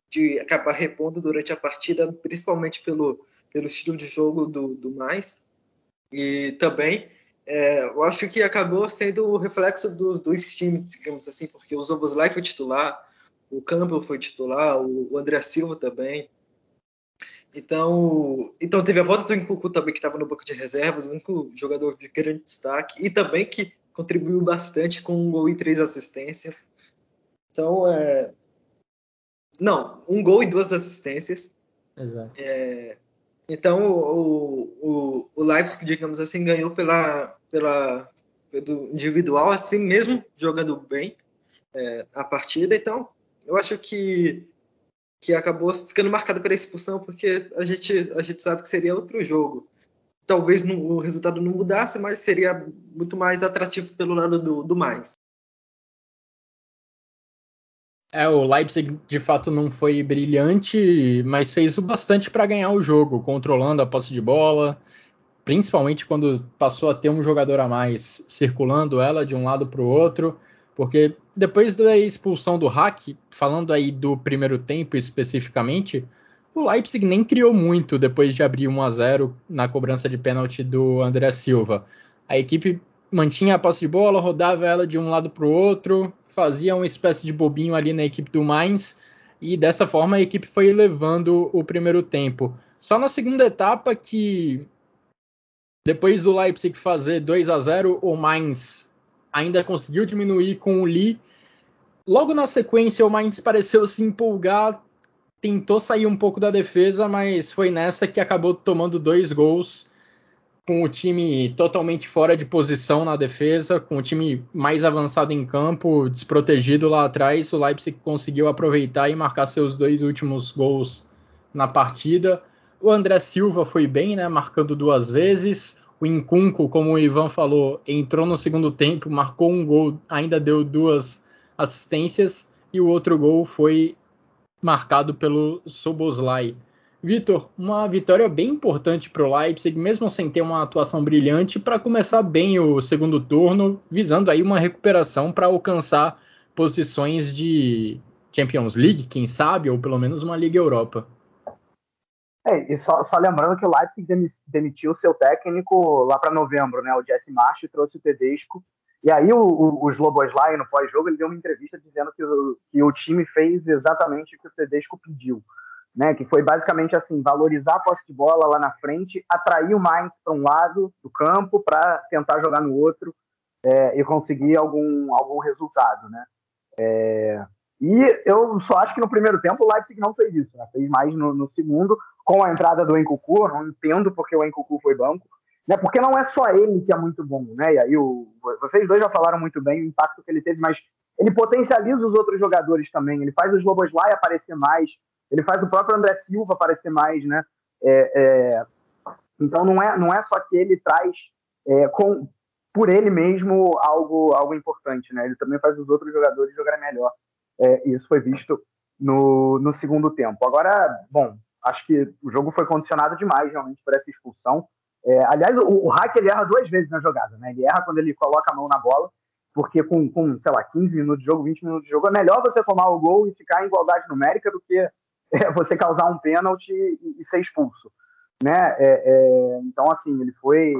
de acabar repondo durante a partida, principalmente pelo, pelo estilo de jogo do, do mais. E também é, eu acho que acabou sendo o reflexo dos dois times, digamos assim, porque o Zoboslai foi titular, o Campbell foi titular, o, André Silva também. Então, então teve a volta do Nkuku também, que estava no banco de reservas, o único jogador de grande destaque, e também que contribuiu bastante com um gol e três assistências. Então, é... não, um gol e duas assistências. Exato. É... Então, o, o, o Leipzig, digamos assim, ganhou pela, pela, pelo individual, assim mesmo jogando bem é, a partida. Então, eu acho que, que acabou ficando marcado pela expulsão, porque a gente, a gente sabe que seria outro jogo. Talvez no, o resultado não mudasse, mas seria muito mais atrativo pelo lado do, do mais. É, o Leipzig de fato não foi brilhante, mas fez o bastante para ganhar o jogo, controlando a posse de bola, principalmente quando passou a ter um jogador a mais circulando ela de um lado para o outro, porque depois da expulsão do Hack, falando aí do primeiro tempo especificamente, o Leipzig nem criou muito depois de abrir 1 a 0 na cobrança de pênalti do André Silva. A equipe mantinha a posse de bola, rodava ela de um lado para o outro, fazia uma espécie de bobinho ali na equipe do Mainz e dessa forma a equipe foi levando o primeiro tempo. Só na segunda etapa que depois do Leipzig fazer 2 a 0, o Mainz ainda conseguiu diminuir com o Lee. Logo na sequência o Mainz pareceu se empolgar, tentou sair um pouco da defesa, mas foi nessa que acabou tomando dois gols com o time totalmente fora de posição na defesa, com o time mais avançado em campo, desprotegido lá atrás, o Leipzig conseguiu aproveitar e marcar seus dois últimos gols na partida. O André Silva foi bem, né, marcando duas vezes. O Incunco, como o Ivan falou, entrou no segundo tempo, marcou um gol, ainda deu duas assistências e o outro gol foi marcado pelo Soboslai. Vitor, uma vitória bem importante para o Leipzig, mesmo sem ter uma atuação brilhante, para começar bem o segundo turno, visando aí uma recuperação para alcançar posições de Champions League, quem sabe, ou pelo menos uma Liga Europa. É, e só, só, lembrando que o Leipzig demitiu seu técnico lá para novembro, né? O Jesse March trouxe o Tedesco. E aí o, o, o Sloboslai, no pós-jogo, ele deu uma entrevista dizendo que o, que o time fez exatamente o que o Tedesco pediu né, que foi basicamente assim, valorizar a posse de bola lá na frente, atrair o Mainz para um lado do campo para tentar jogar no outro é, e conseguir algum, algum resultado, né? É, e eu só acho que no primeiro tempo o Leipzig não fez isso, né? fez mais no, no, segundo, com a entrada do Encucu, não entendo porque o Encucu foi banco, né? porque não é só ele que é muito bom, né? E aí o, vocês dois já falaram muito bem o impacto que ele teve, mas ele potencializa os outros jogadores também, ele faz os Loboslai aparecer mais, ele faz o próprio André Silva aparecer mais, né? É, é, então não é, não é só que ele traz é, com, por ele mesmo algo, algo importante, né? Ele também faz os outros jogadores jogarem melhor. É, isso foi visto no, no segundo tempo. Agora, bom, acho que o jogo foi condicionado demais realmente por essa expulsão. É, aliás, o, o Hack ele erra duas vezes na jogada, né? Ele erra quando ele coloca a mão na bola, porque com, com, sei lá, 15 minutos de jogo, 20 minutos de jogo, é melhor você tomar o gol e ficar em igualdade numérica do que é você causar um pênalti e, ser expulso, né? É, é, então, assim, ele foi,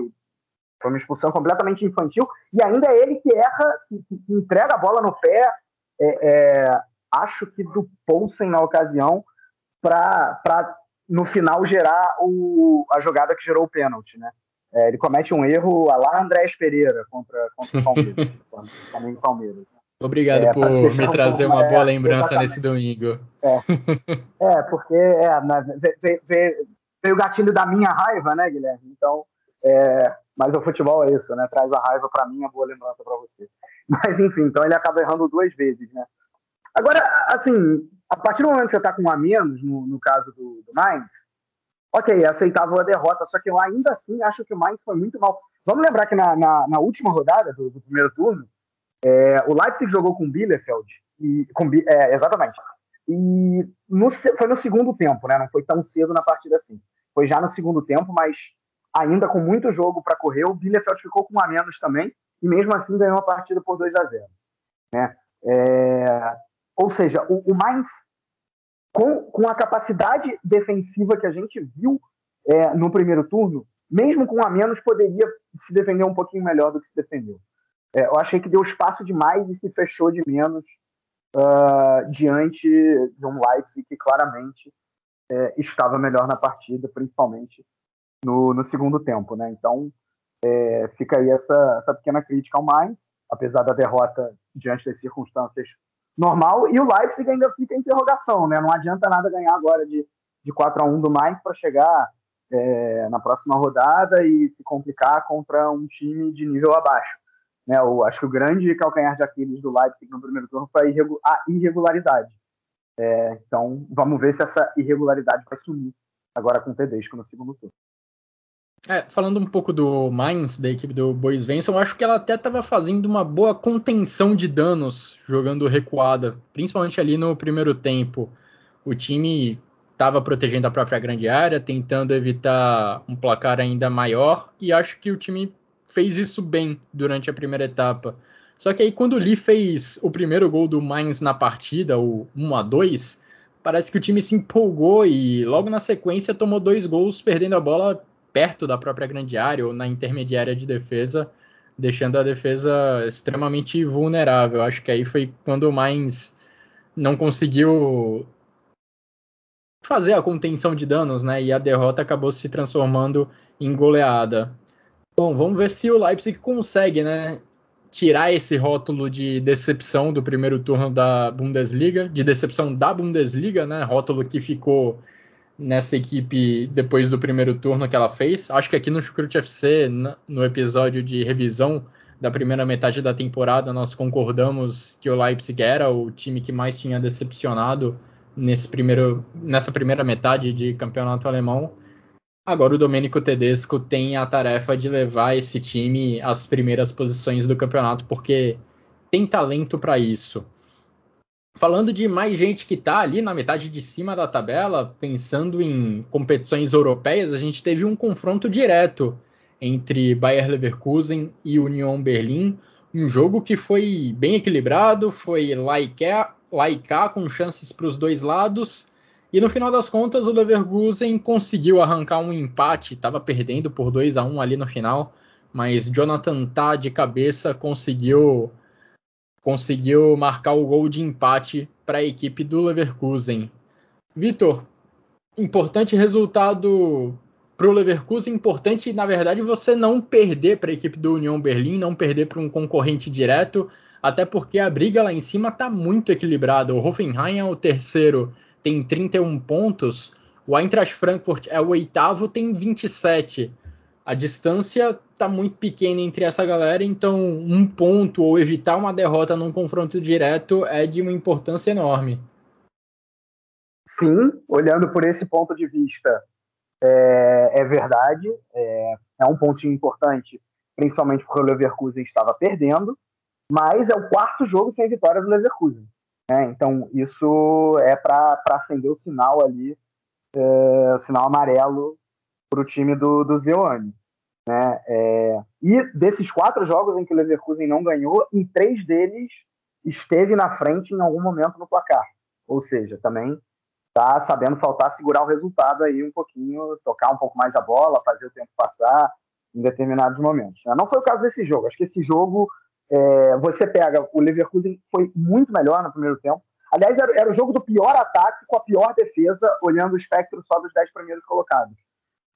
foi uma expulsão completamente infantil e ainda é ele que erra, que, que entrega a bola no pé, é, é, acho que do Poulsen na ocasião, para no final gerar o, a jogada que gerou o pênalti, né? É, ele comete um erro a lá Andrés Pereira contra, contra o Palmeiras, Palmeiras. Obrigado é, por me trazer uma boa lembrança nesse domingo. É, é porque é, veio, veio, veio, o gatilho da minha raiva, né, Guilherme? Então, é, mas o futebol é isso, né? Traz a raiva para mim, a boa lembrança para você. Mas enfim, então ele acaba errando duas vezes, né? Agora, assim, a partir do momento que você está com um a menos, no, no caso do, do Mainz, ok, aceitável a derrota, só que eu ainda assim acho que o Mainz foi muito mal. Vamos lembrar que na, na, na última rodada do, do primeiro turno, é, o Leipzig jogou com o Bielefeld, e, com, é, exatamente. E no, foi no segundo tempo, né? Não foi tão cedo na partida assim. Foi já no segundo tempo, mas ainda com muito jogo para correr, o Bielefeld ficou com um a menos também, e mesmo assim ganhou a partida por 2 a 0 né? É, ou seja, o, o com, com a capacidade defensiva que a gente viu é, no primeiro turno, mesmo com a menos, poderia se defender um pouquinho melhor do que se defendeu. É, eu achei que deu espaço demais e se fechou de menos uh, diante de um Leipzig que claramente é, estava melhor na partida, principalmente no, no segundo tempo. Né? Então, é, fica aí essa, essa pequena crítica ao mais, apesar da derrota diante das circunstâncias normal, e o Leipzig ainda fica em interrogação, né? Não adianta nada ganhar agora de, de 4 a 1 do Mainz para chegar é, na próxima rodada e se complicar contra um time de nível abaixo. Né, o, acho que o grande calcanhar de Aquiles do Leipzig no primeiro turno foi a irregularidade. É, então, vamos ver se essa irregularidade vai sumir agora com o Tedesco no segundo turno. É, falando um pouco do Mainz, da equipe do Bois Venson, eu acho que ela até estava fazendo uma boa contenção de danos jogando recuada, principalmente ali no primeiro tempo. O time estava protegendo a própria grande área, tentando evitar um placar ainda maior, e acho que o time fez isso bem durante a primeira etapa. Só que aí quando o Lee fez o primeiro gol do Mainz na partida, o 1 a 2, parece que o time se empolgou e logo na sequência tomou dois gols perdendo a bola perto da própria grande área ou na intermediária de defesa, deixando a defesa extremamente vulnerável. Acho que aí foi quando o Mainz não conseguiu fazer a contenção de danos, né? E a derrota acabou se transformando em goleada. Bom, vamos ver se o Leipzig consegue, né, tirar esse rótulo de decepção do primeiro turno da Bundesliga, de decepção da Bundesliga, né, rótulo que ficou nessa equipe depois do primeiro turno que ela fez. Acho que aqui no Chucrute FC, no episódio de revisão da primeira metade da temporada, nós concordamos que o Leipzig era o time que mais tinha decepcionado nesse primeiro, nessa primeira metade de campeonato alemão. Agora o Domenico Tedesco tem a tarefa de levar esse time às primeiras posições do campeonato, porque tem talento para isso. Falando de mais gente que está ali na metade de cima da tabela, pensando em competições europeias, a gente teve um confronto direto entre Bayer Leverkusen e Union Berlim, um jogo que foi bem equilibrado, foi laica, laica com chances para os dois lados, e no final das contas, o Leverkusen conseguiu arrancar um empate, estava perdendo por 2 a 1 ali no final, mas Jonathan Tah de cabeça conseguiu conseguiu marcar o gol de empate para a equipe do Leverkusen. Vitor, importante resultado para o Leverkusen, importante na verdade você não perder para a equipe do União Berlim, não perder para um concorrente direto, até porque a briga lá em cima está muito equilibrada. O Hoffenheim é o terceiro tem 31 pontos, o Eintracht Frankfurt é o oitavo, tem 27. A distância está muito pequena entre essa galera, então um ponto ou evitar uma derrota num confronto direto é de uma importância enorme. Sim, olhando por esse ponto de vista, é, é verdade. É, é, um pontinho importante, principalmente porque o Leverkusen estava perdendo, mas é o quarto jogo sem vitória do Leverkusen. Né? Então, isso é para acender o sinal ali, é, o sinal amarelo para o time do, do. Né? É, e desses quatro jogos em que o Leverkusen não ganhou, em três deles esteve na frente em algum momento no placar. Ou seja, também está sabendo faltar segurar o resultado aí um pouquinho, tocar um pouco mais a bola, fazer o tempo passar em determinados momentos. Né? Não foi o caso desse jogo. Acho que esse jogo é, você pega, o Leverkusen foi muito melhor no primeiro tempo. Aliás, era, era, o jogo do pior ataque com a pior defesa, olhando o espectro só dos dez primeiros colocados.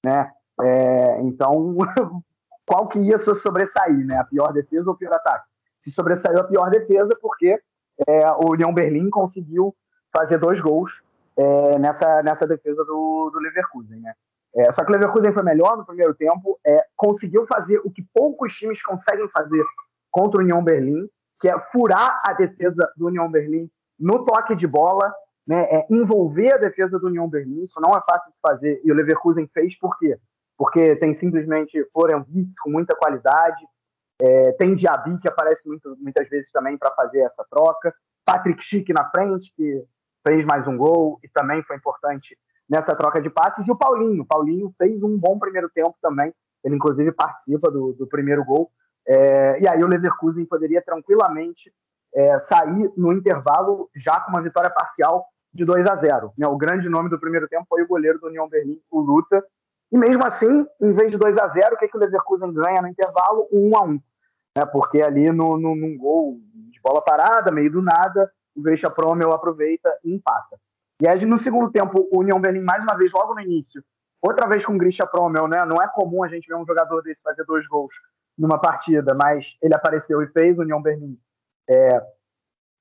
Né? É, então, qual que ia sobressair? Né? A pior defesa ou o pior ataque? Se sobressaiu a pior defesa, porque é, o União Berlim conseguiu fazer dois gols é, nessa, nessa defesa do, do Leverkusen. Né? É, só que o Leverkusen foi melhor no primeiro tempo, é, conseguiu fazer o que poucos times conseguem fazer contra o União Berlim, que é furar a defesa do União Berlim no toque de bola, né, é envolver a defesa do União Berlim. Isso não é fácil de fazer e o Leverkusen fez por quê? Porque tem simplesmente Florian Wirtz com muita qualidade, é, tem Diaby que aparece muito, muitas vezes também para fazer essa troca, Patrick Schick na frente que fez mais um gol e também foi importante nessa troca de passes e o Paulinho, Paulinho fez um bom primeiro tempo também, ele inclusive participa do, do primeiro gol é, e aí o Leverkusen poderia tranquilamente é, sair no intervalo já com uma vitória parcial de 2 a 0. Né? O grande nome do primeiro tempo foi o goleiro do União Berlim, o Luta. E mesmo assim, em vez de 2 a 0, o que, que o Leverkusen ganha no intervalo? 1 um a 1 um, né? Porque ali no, no, num gol de bola parada, meio do nada, o Grisha Promel aproveita e empata. E aí no segundo tempo, o União Berlim, mais uma vez, logo no início, outra vez com o Grisha Promel, né? Não é comum a gente ver um jogador desse fazer dois gols numa partida, mas ele apareceu e fez, o União Berlim é,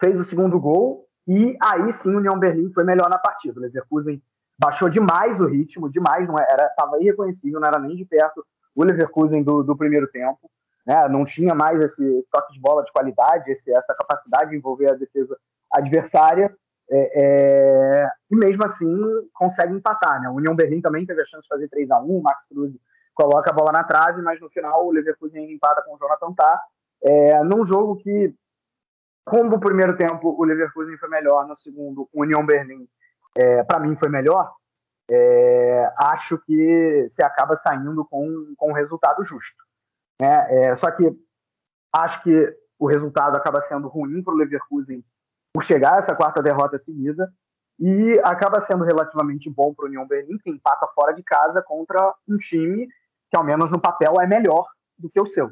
fez o segundo gol, e aí sim o União Berlim foi melhor na partida. O Leverkusen baixou demais o ritmo, demais, não era, estava irreconhecível, não era nem de perto o Leverkusen do, do primeiro tempo, né? não tinha mais esse, esse toque de bola de qualidade, esse, essa capacidade de envolver a defesa adversária, é, é, e mesmo assim consegue empatar. Né? O União Berlim também teve a chance de fazer 3 a 1 o Max Cruz coloca a bola na trave, mas no final o Leverkusen empata com o Jonathan Tah, é, num jogo que, como o primeiro tempo o Leverkusen foi melhor, no segundo o União Berlim, é, para mim foi melhor, é, acho que se acaba saindo com, com um resultado justo. Né? É, só que acho que o resultado acaba sendo ruim para o Leverkusen por chegar a essa quarta derrota seguida, e acaba sendo relativamente bom para o União Berlim, que empata fora de casa contra um time que ao menos no papel é melhor do que o seu.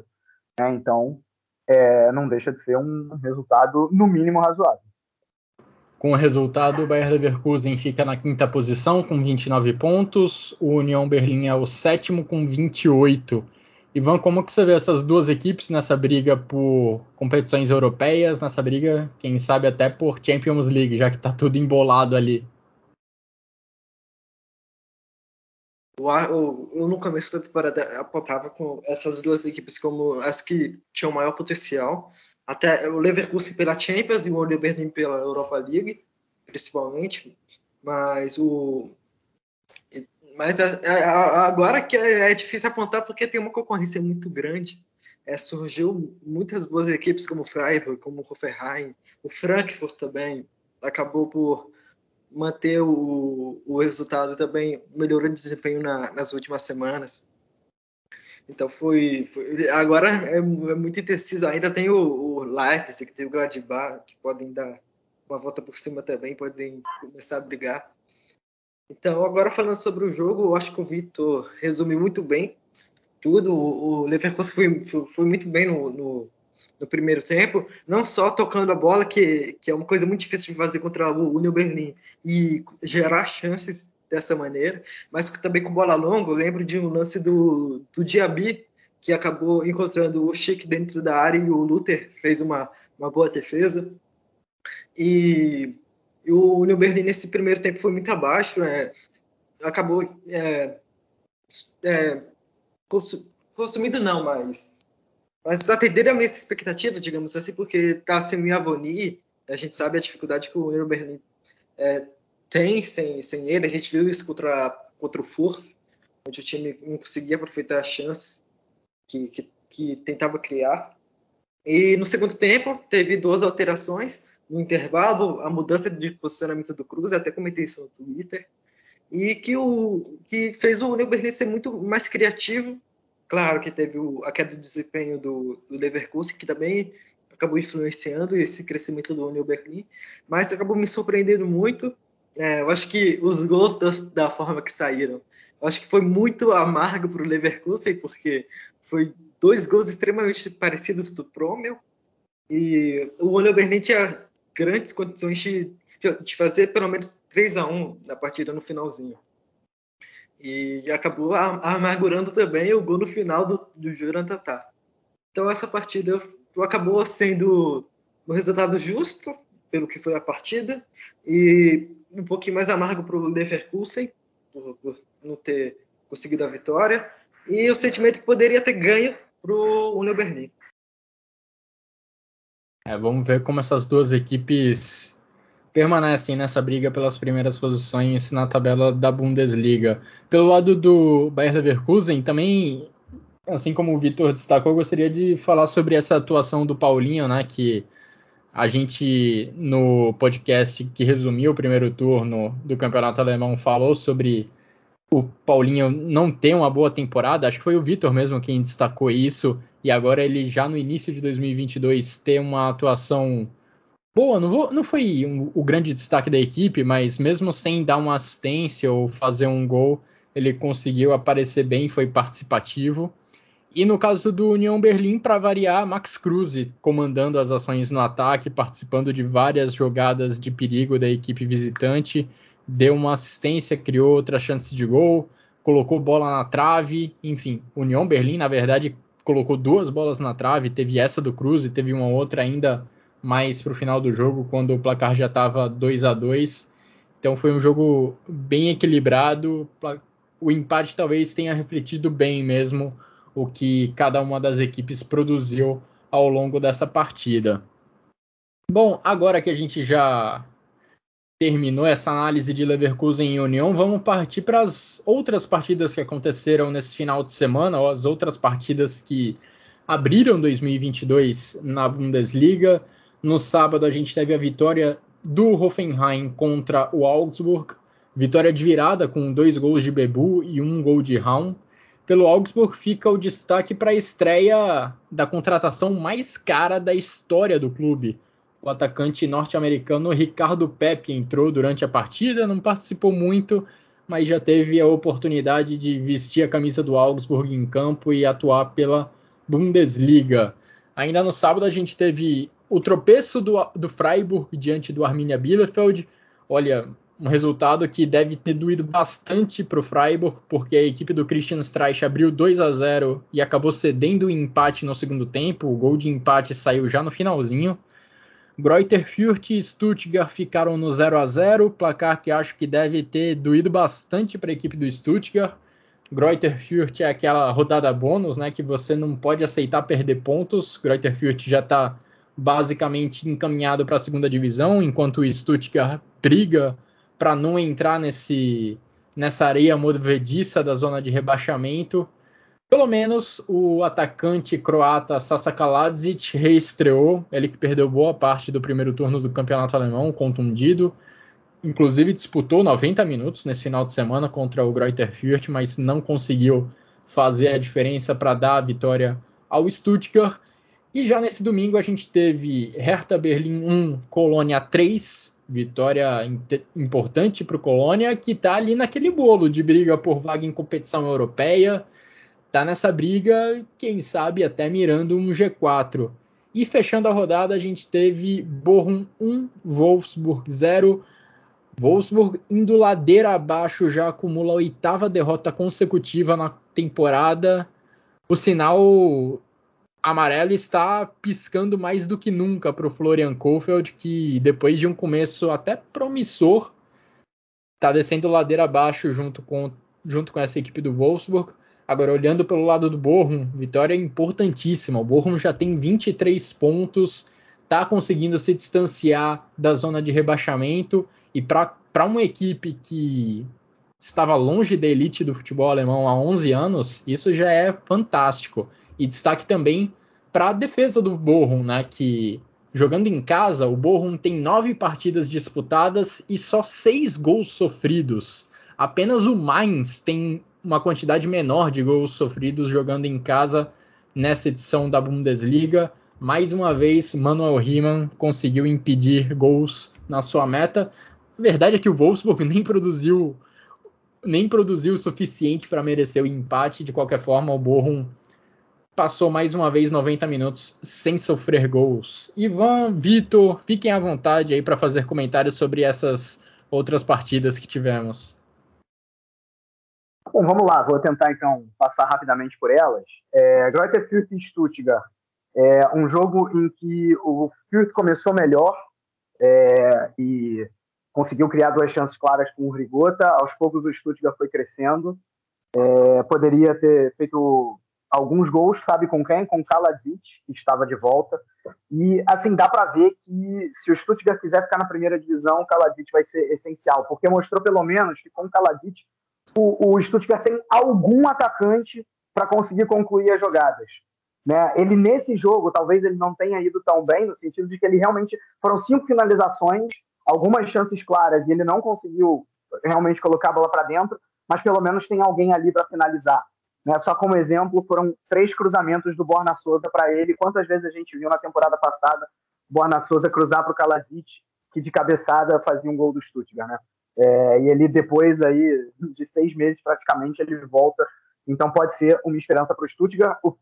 Né? Então, é, não deixa de ser um resultado no mínimo razoável. Com o resultado, o Bayer Leverkusen fica na quinta posição com 29 pontos, o União Berlim é o sétimo com 28. Ivan, como que você vê essas duas equipes nessa briga por competições europeias, nessa briga, quem sabe até por Champions League, já que está tudo embolado ali? eu no começo da temporada apontava com essas duas equipes como as que tinham maior potencial. Até o Leverkusen pela Champions e o Union Berlin pela Europa League, principalmente. Mas o Mas agora que é, é difícil apontar porque tem uma concorrência muito grande. É, surgiu muitas boas equipes como o Freiburg, como o Hoffenheim, o Frankfurt também acabou por manter o, o resultado também melhorando o desempenho na, nas últimas semanas. Então foi, foi agora é, é, muito indeciso. Ainda tem o, o Leipzig, tem o Gladbach que podem dar uma volta por cima também, podem começar a brigar. Então agora falando sobre o jogo, eu acho que o Vitor resume muito bem tudo. O Leverkusen foi, foi, foi muito bem no, no no primeiro tempo, não só tocando a bola, que, que é uma coisa muito difícil de fazer contra o Union Berlin, e gerar chances dessa maneira, mas também com bola longa. Eu lembro de um lance do, do Diaby, que acabou encontrando o Chic dentro da área e o Luther fez uma, uma boa defesa. E, e o Union Berlin nesse primeiro tempo foi muito abaixo, é, acabou é, é, consumindo não, mas mas atenderam a minha expectativa, digamos assim, porque tá sem o Avoni, a gente sabe a dificuldade que o Union Berlin é, tem sem, sem ele. A gente viu isso contra, contra o Furth, onde o time não conseguia aproveitar as chances que, que, que tentava criar. E no segundo tempo, teve duas alterações. No intervalo, a mudança de posicionamento do Cruz, até comentei isso no Twitter, e que, o, que fez o Union Berlin ser muito mais criativo Claro que teve o, a queda de desempenho do, do Leverkusen, que também acabou influenciando esse crescimento do Union Berlin, mas acabou me surpreendendo muito. É, eu acho que os gols da, da, forma que saíram, eu acho que foi muito amargo para o Leverkusen, porque foi dois gols extremamente parecidos do Promel, e o Union Berlin tinha grandes condições de, de fazer pelo menos 3 a 1 na partida no finalzinho. E acabou amargurando também o gol no final do, do Juran Tatá. Então essa partida acabou sendo um resultado justo pelo que foi a partida e um pouquinho mais amargo para o Leverkusen por, por, não ter conseguido a vitória e o sentimento que poderia ter ganho para o Union Berlin. É, vamos ver como essas duas equipes permanecem nessa briga pelas primeiras posições na tabela da Bundesliga. Pelo lado do Bayer Leverkusen, também, assim como o Vitor destacou, eu gostaria de falar sobre essa atuação do Paulinho, né, que a gente no podcast que resumiu o primeiro turno do Campeonato Alemão falou sobre o Paulinho não ter uma boa temporada, acho que foi o Vitor mesmo quem destacou isso, e agora ele já no início de 2022 ter uma atuação boa, não, vou, não foi um, o grande destaque da equipe, mas mesmo sem dar uma assistência ou fazer um gol, ele conseguiu aparecer bem, foi participativo. E no caso do União Berlim, para variar, Max Cruz comandando as ações no ataque, participando de várias jogadas de perigo da equipe visitante, deu uma assistência, criou outra chance de gol, colocou bola na trave, enfim, União Berlim, na verdade, colocou duas bolas na trave, teve essa do Cruz e teve uma outra ainda mais para o final do jogo, quando o placar já estava 2 a 2 Então foi um jogo bem equilibrado. O empate talvez tenha refletido bem mesmo o que cada uma das equipes produziu ao longo dessa partida. Bom, agora que a gente já terminou essa análise de Leverkusen e União, vamos partir para as outras partidas que aconteceram nesse final de semana, ou as outras partidas que abriram 2022 na Bundesliga. No sábado a gente teve a vitória do Hoffenheim contra o Augsburg, vitória de virada com dois gols de Bebu e um gol de Raum. Pelo Augsburg fica o destaque para a estreia da contratação mais cara da história do clube. O atacante norte-americano Ricardo Pepe entrou durante a partida, não participou muito, mas já teve a oportunidade de vestir a camisa do Augsburg em campo e atuar pela Bundesliga. Ainda no sábado a gente teve o tropeço do, do Freiburg diante do Arminia Bielefeld, olha, um resultado que deve ter doído bastante para o Freiburg, porque a equipe do Christian Streich abriu 2 a 0 e acabou cedendo o empate no segundo tempo. O gol de empate saiu já no finalzinho. Greuther Fürth e Stuttgart ficaram no 0 a 0 placar que acho que deve ter doído bastante para a equipe do Stuttgart. Greuther Fürth é aquela rodada bônus, né, que você não pode aceitar perder pontos. Greuther Fürth já está basicamente encaminhado para a segunda divisão, enquanto o Stuttgart briga para não entrar nesse nessa areia movediça da zona de rebaixamento. Pelo menos o atacante croata Sasa Kaladzic reestreou, ele que perdeu boa parte do primeiro turno do campeonato alemão, contundido. Inclusive disputou 90 minutos nesse final de semana contra o Greuther Fürth, mas não conseguiu fazer a diferença para dar a vitória ao Stuttgart. E já nesse domingo a gente teve Hertha Berlim 1, Colônia 3, vitória importante para o Colônia, que está ali naquele bolo de briga por vaga em competição europeia tá nessa briga, quem sabe até mirando um G4. E fechando a rodada, a gente teve Bochum 1, Wolfsburg 0. Wolfsburg indo ladeira abaixo, já acumula a oitava derrota consecutiva na temporada. O sinal amarelo está piscando mais do que nunca para o Florian Kohfeldt, que depois de um começo até promissor, está descendo ladeira abaixo junto com, junto com essa equipe do Wolfsburg. Agora, olhando pelo lado do Bochum, vitória importantíssima. O Bochum já tem 23 pontos, está conseguindo se distanciar da zona de rebaixamento. E para uma equipe que estava longe da elite do futebol alemão há 11 anos, isso já é fantástico. E destaque também para a defesa do Bochum, né, que jogando em casa, o Bochum tem nove partidas disputadas e só seis gols sofridos. Apenas o Mainz tem uma quantidade menor de gols sofridos jogando em casa nessa edição da Bundesliga. Mais uma vez, Manuel Riemann conseguiu impedir gols na sua meta. A verdade é que o Wolfsburg nem produziu nem produziu o suficiente para merecer o empate. De qualquer forma, o Bochum passou mais uma vez 90 minutos sem sofrer gols. Ivan, Vitor, fiquem à vontade aí para fazer comentários sobre essas outras partidas que tivemos. Bom, vamos lá, vou tentar então passar rapidamente por elas. É, Greuther Fürth e Stuttgart. É um jogo em que o Fürth começou melhor é, e conseguiu criar duas chances claras com o Rigota. Aos poucos o Stuttgart foi crescendo. É, poderia ter feito alguns gols, sabe com quem? Com Kaladzic, que estava de volta. E assim, dá para ver que se o Stuttgart quiser ficar na primeira divisão, o Kaladzic vai ser essencial, porque mostrou pelo menos que com o Kaladzic o, o Stuttgart tem algum atacante para conseguir concluir as jogadas. Né? Ele nesse jogo, talvez ele não tenha ido tão bem, no sentido de que ele realmente foram cinco finalizações, algumas chances claras, e ele não conseguiu realmente colocar a bola para dentro, mas pelo menos tem alguém ali para finalizar. Né? Só como exemplo, foram três cruzamentos do Borna Souza para ele. Quantas vezes a gente viu na temporada passada Borna Souza cruzar para o Kaladzic, que de cabeçada fazia um gol do Stuttgart, né? É, e ele depois aí de seis meses praticamente ele volta. Então pode ser uma esperança para o Stuttgart. O,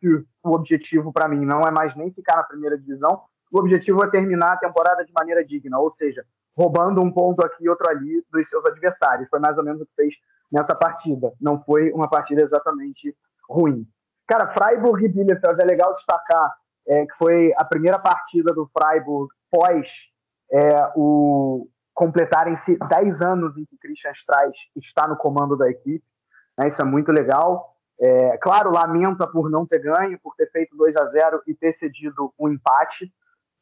o objetivo para mim não é mais nem ficar na primeira divisão. O objetivo é terminar a temporada de maneira digna, ou seja, roubando um ponto aqui e outro ali dos seus adversários. Foi mais ou menos o que fez nessa partida. Não foi uma partida exatamente ruim. Cara, Freiburg e Bielefeld é legal destacar é, que foi a primeira partida do Freiburg pós é, o, completarem-se 10 anos em que Christian Streich está no comando da equipe. Né? Isso é muito legal. É, claro, lamenta por não ter ganho, por ter feito 2 a 0 e ter cedido um empate.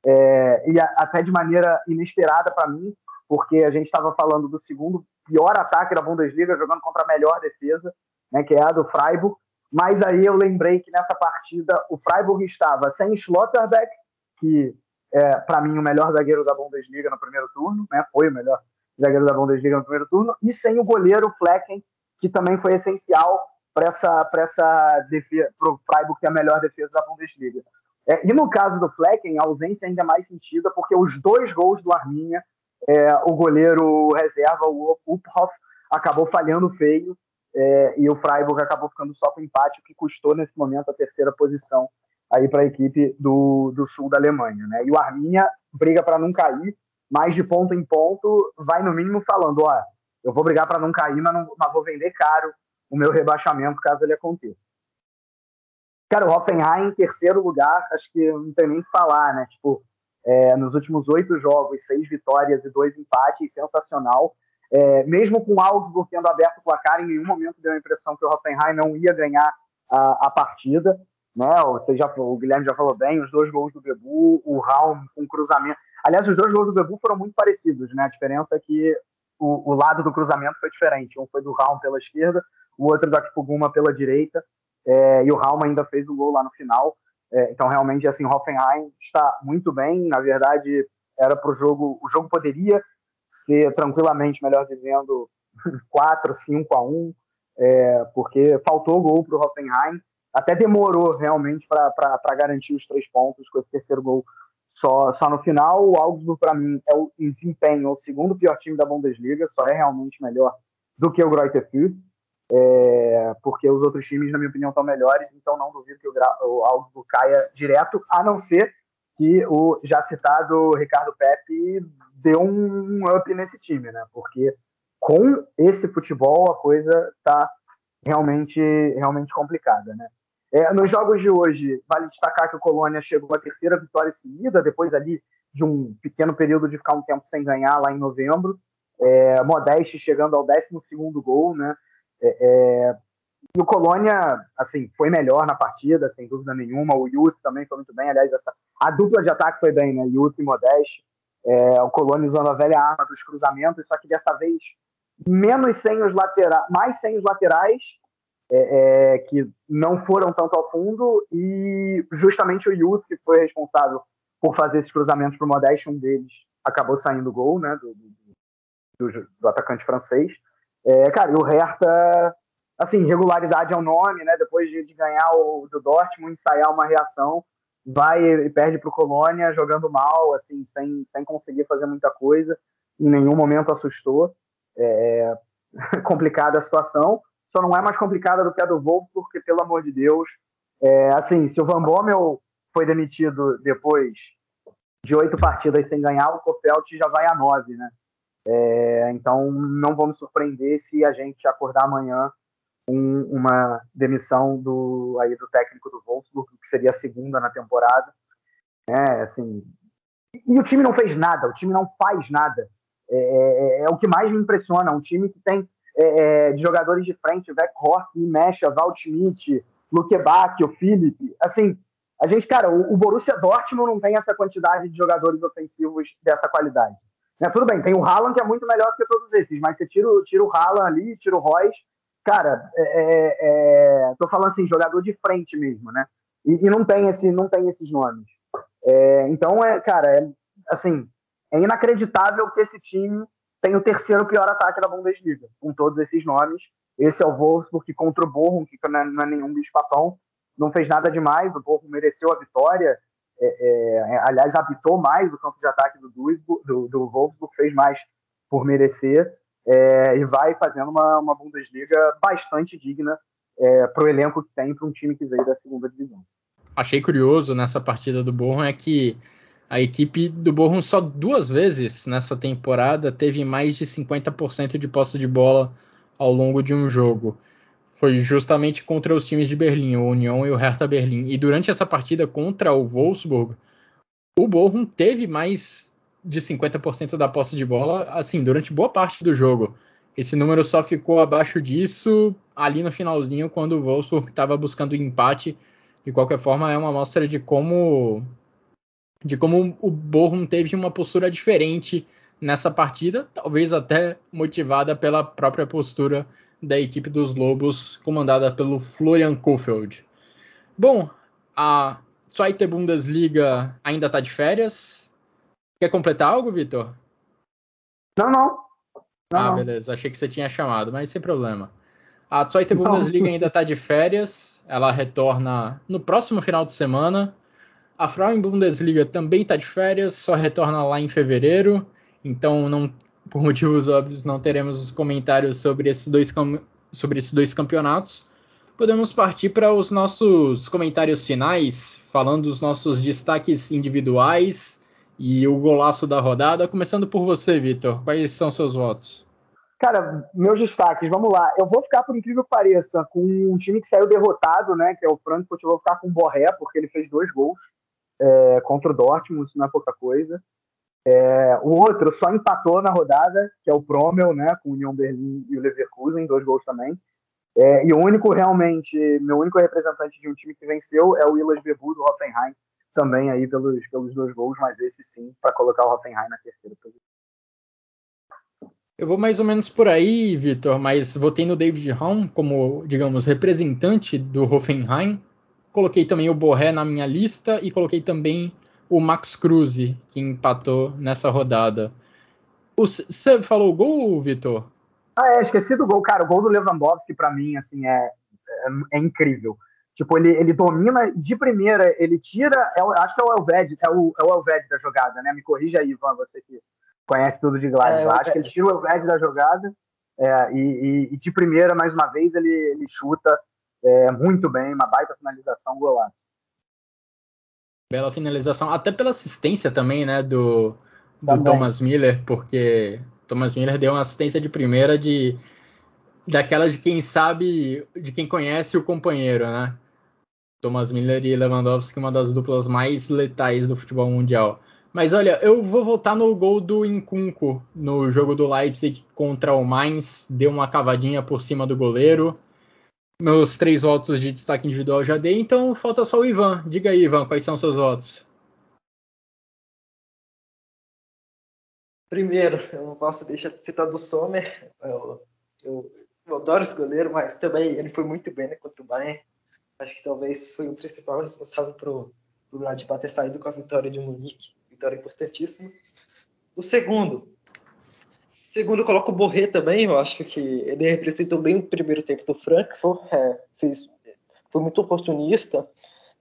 É, e a, até de maneira inesperada para mim, porque a gente estava falando do segundo pior ataque da Bundesliga, jogando contra a melhor defesa, né, que é a do Freiburg. Mas aí eu lembrei que nessa partida o Freiburg estava sem Schlotterbeck, que é, para mim, o melhor zagueiro da Bundesliga no primeiro turno, né? Foi o melhor zagueiro da Bundesliga no primeiro turno, e sem o goleiro Flecken, que também foi essencial para essa, pra essa defesa, para o Freiburg ter a melhor defesa da Bundesliga. É, e no caso do Flecken, a ausência ainda é mais sentida, porque os dois gols do Arminha, é, o goleiro reserva, o Uphoff, acabou falhando feio, é, e o Freiburg acabou ficando só com empate, o que custou nesse momento a terceira posição aí para a equipe do, do sul da Alemanha. Né? E o Arminia briga para não cair, mas de ponto em ponto vai no mínimo falando, ó, eu vou brigar para não cair, mas, não, mas vou vender caro o meu rebaixamento caso ele aconteça. Cara, o Hoffenheim em terceiro lugar, acho que não tem nem que falar, né? Tipo, é, nos últimos oito jogos, seis vitórias e dois empates, sensacional. É, mesmo com o Augsburg tendo aberto o placar, em nenhum momento deu a impressão que o Hoffenheim não ia ganhar a, a partida né? Você já, o Guilherme já falou bem, os dois gols do Bebu, o Raul com cruzamento. Aliás, os dois gols do Bebu foram muito parecidos, né? A diferença é que o, o, lado do cruzamento foi diferente. Um foi do Raum pela esquerda, o outro do Akpoguma pela direita, é, e o Raum ainda fez o gol lá no final. É, então, realmente, assim, o Hoffenheim está muito bem. Na verdade, era para o jogo, o jogo poderia ser tranquilamente, melhor dizendo, 4, 5 a 1, é, porque faltou gol para o Hoffenheim. Até demorou realmente para garantir os três pontos com esse terceiro gol só, só no final. O Augsburg, para mim, é o, em desempenho o segundo pior time da Bundesliga, só é realmente melhor do que o Greuther Fürth, é, porque os outros times, na minha opinião, estão melhores, então não duvido que o, o Augsburg caia direto, a não ser que o já citado Ricardo Pepe deu um up nesse time, né? Porque com esse futebol a coisa está realmente, realmente complicada, né? É, nos jogos de hoje, vale destacar que o Colônia chegou à terceira vitória seguida, depois ali de um pequeno período de ficar um tempo sem ganhar lá em novembro. É, Modeste chegando ao 12 gol, né? É, é, e o Colônia, assim, foi melhor na partida, sem dúvida nenhuma. O Yuti também foi muito bem. Aliás, essa, a dupla de ataque foi bem, né? Yuti e Modeste. É, o Colônia usando a velha arma dos cruzamentos, só que dessa vez menos sem os laterais, mais sem os laterais é, é, que não foram tanto ao fundo, e justamente o Youth, que foi responsável por fazer esses cruzamentos para o Modeste, um deles acabou saindo gol né, do, do, do atacante francês. É, cara, e o Hertha, assim, regularidade é o nome, né? Depois de, de ganhar o do Dortmund, ensaiar uma reação, vai e perde para o Colônia jogando mal, assim, sem, sem conseguir fazer muita coisa, em nenhum momento assustou. É, complicada a situação só não é mais complicada do que a do Wolf, porque, pelo amor de Deus, é, assim, se o Van Bommel foi demitido depois de oito partidas sem ganhar, o Kofelt já vai a nove, né? É, então, não vamos surpreender se a gente acordar amanhã uma demissão do, aí, do técnico do Wolfsburg, que seria a segunda na temporada. É, assim, e o time não fez nada, o time não faz nada. É, é, é o que mais me impressiona. Um time que tem é, é, de jogadores de frente, Weghorst, Mecha, Waldschmidt, Luke Bach, o Felipe. Assim, a gente, cara, o, o, Borussia Dortmund não tem essa quantidade de jogadores ofensivos dessa qualidade. Né? Tudo bem, tem o Haaland que é muito melhor que todos esses, mas você tira, tira o Haaland ali, tira o Royce, cara, é, é, é, tô falando assim, jogador de frente mesmo, né? E, e não tem esse, não tem esses nomes. É, então, é, cara, é, assim, é inacreditável que esse time tem o terceiro pior ataque da Bundesliga, com todos esses nomes. Esse é o Wolfsburg contra o Bochum, que não é, não é nenhum bicho-papão, não fez nada demais, o Bochum mereceu a vitória, é, é, aliás, habitou mais o campo de ataque do, Duisburg, do, do Wolfsburg, fez mais por merecer, é, e vai fazendo uma, uma Bundesliga bastante digna é, para o elenco que tem para um time que veio da segunda divisão. Achei curioso nessa partida do Bochum é que a equipe do Bochum só duas vezes nessa temporada teve mais de 50% de posse de bola ao longo de um jogo. Foi justamente contra os times de Berlim, o Union e o Hertha Berlim. E durante essa partida contra o Wolfsburg, o Bochum teve mais de 50% da posse de bola, assim, durante boa parte do jogo. Esse número só ficou abaixo disso ali no finalzinho, quando o Wolfsburg estava buscando empate. De qualquer forma, é uma amostra de como de como o Bochum teve uma postura diferente nessa partida, talvez até motivada pela própria postura da equipe dos Lobos, comandada pelo Florian Kofeld. Bom, a Zweite Bundesliga ainda está de férias. Quer completar algo, Vitor? Não, não. não ah, beleza. Achei que você tinha chamado, mas sem problema. A Zweite Bundesliga ainda está de férias. Ela retorna no próximo final de semana. A Frauen Bundesliga também está de férias, só retorna lá em fevereiro, então não, por motivos óbvios não teremos comentários sobre esses dois, sobre esses dois campeonatos. Podemos partir para os nossos comentários finais, falando dos nossos destaques individuais e o golaço da rodada. Começando por você, Vitor. Quais são seus votos? Cara, meus destaques, vamos lá. Eu vou ficar, por incrível que pareça, com um time que saiu derrotado, né? Que é o Frankfurt. Eu vou ficar com o Borré, porque ele fez dois gols é, contra o Dortmund, isso não é pouca coisa. É, o outro só empatou na rodada, que é o Promel, né, com o Union Berlim e o Leverkusen, dois gols também. É, e o único realmente, meu único representante de um time que venceu é o Willas Bebu do Hoffenheim, também aí pelos, pelos dois gols, mas esse sim, para colocar o Hoffenheim na terceira posição. Eu vou mais ou menos por aí, Vitor, mas votei no David Raum como, digamos, representante do Hoffenheim. Coloquei também o Borré na minha lista e coloquei também o Max Cruz, que empatou nessa rodada. Você falou o gol, Vitor? Ah, é, esqueci do gol. Cara, o gol do Lewandowski, para mim, assim, é, é, é, incrível. Tipo, ele, ele domina de primeira, ele tira. É, acho que é o Elved, é o, é o Elved da jogada, né? Me corrija aí, Ivan, você que conhece tudo de Gladbach. É, acho que ele tira o Elved da jogada é, e, e, e, de primeira, mais uma vez, ele, ele chuta é, muito bem, uma baita finalização, golaço. Bela finalização, até pela assistência também, né, do, do Thomas Miller, porque Thomas Miller deu uma assistência de primeira de daquela de quem sabe, de quem conhece o companheiro, né? Thomas Miller e Lewandowski, uma das duplas mais letais do futebol mundial. Mas olha, eu vou voltar no gol do Incunco no jogo do Leipzig contra o Mainz, deu uma cavadinha por cima do goleiro. Meus três votos de destaque individual já dei, então falta só o Ivan. Diga aí, Ivan, quais são seus votos? Primeiro, eu não posso deixar de citar do Sommer. Eu, eu, eu adoro esse goleiro, mas também ele foi muito bem né, contra o Bayern. Acho que talvez foi o principal responsável para o Gladbach ter saído com a vitória de Munique vitória importantíssima. O segundo, segundo eu coloco o Borré também, eu acho que ele representou bem o primeiro tempo do Frankfurt, é, fez, foi muito oportunista,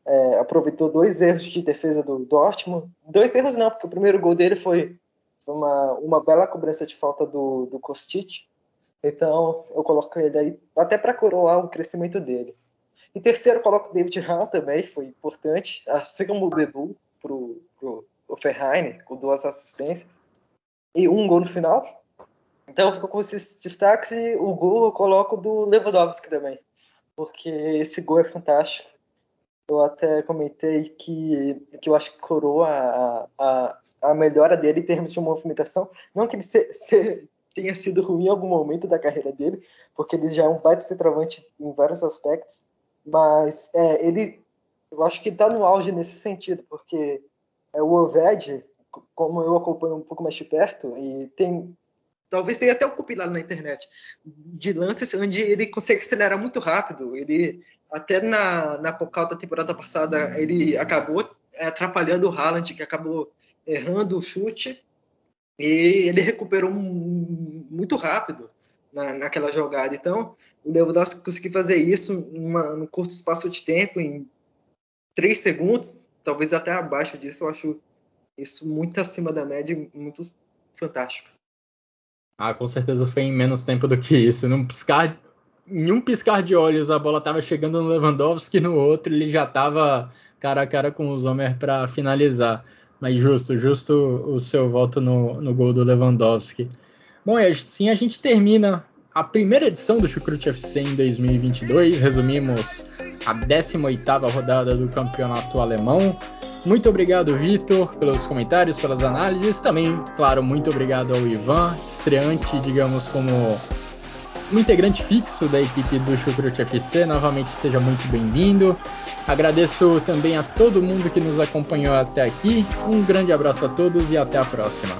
é, aproveitou dois erros de defesa do Dortmund, dois erros não, porque o primeiro gol dele foi, uma, uma bela cobrança de falta do, do Kostic, então eu coloco ele aí até para coroar o crescimento dele. Em terceiro, coloco o David Hahn também, foi importante, assim como o Bebu, pro o Ferrari, com duas assistências e um gol no final. Então ficou com esses destaques e o gol eu coloco do Lewandowski também, porque esse gol é fantástico. Eu até comentei que, que eu acho que coroa a, a, a melhora dele em termos de movimentação. Não que ele se, se, tenha sido ruim em algum momento da carreira dele, porque ele já é um baita centroavante em vários aspectos, mas é, ele, eu acho que está no auge nesse sentido, porque é, o Oved, como eu acompanho um pouco mais de perto, e tem talvez tenha até um compilado na internet de lances onde ele consegue acelerar muito rápido. Ele até na na Pokal da temporada passada ele acabou atrapalhando o Haaland, que acabou errando o chute e ele recuperou muito rápido na, naquela jogada. Então, o Lewandowski conseguiu fazer isso num curto espaço de tempo, em três segundos, talvez até abaixo disso, eu acho isso muito acima da média muito fantástico. Ah, com certeza foi em menos tempo do que isso. Num piscar, em um piscar de olhos, a bola estava chegando no Lewandowski, no outro ele já estava cara a cara com o Zomer para finalizar. Mas justo, justo o seu voto no, no gol do Lewandowski. Bom, e assim a gente termina a primeira edição do Chucrute FC em 2022. Resumimos a 18ª rodada do campeonato alemão. Muito obrigado, Vitor, pelos comentários, pelas análises. Também, claro, muito obrigado ao Ivan, estreante, digamos, como um integrante fixo da equipe do Chucrute FC. Novamente, seja muito bem-vindo. Agradeço também a todo mundo que nos acompanhou até aqui. Um grande abraço a todos e até a próxima.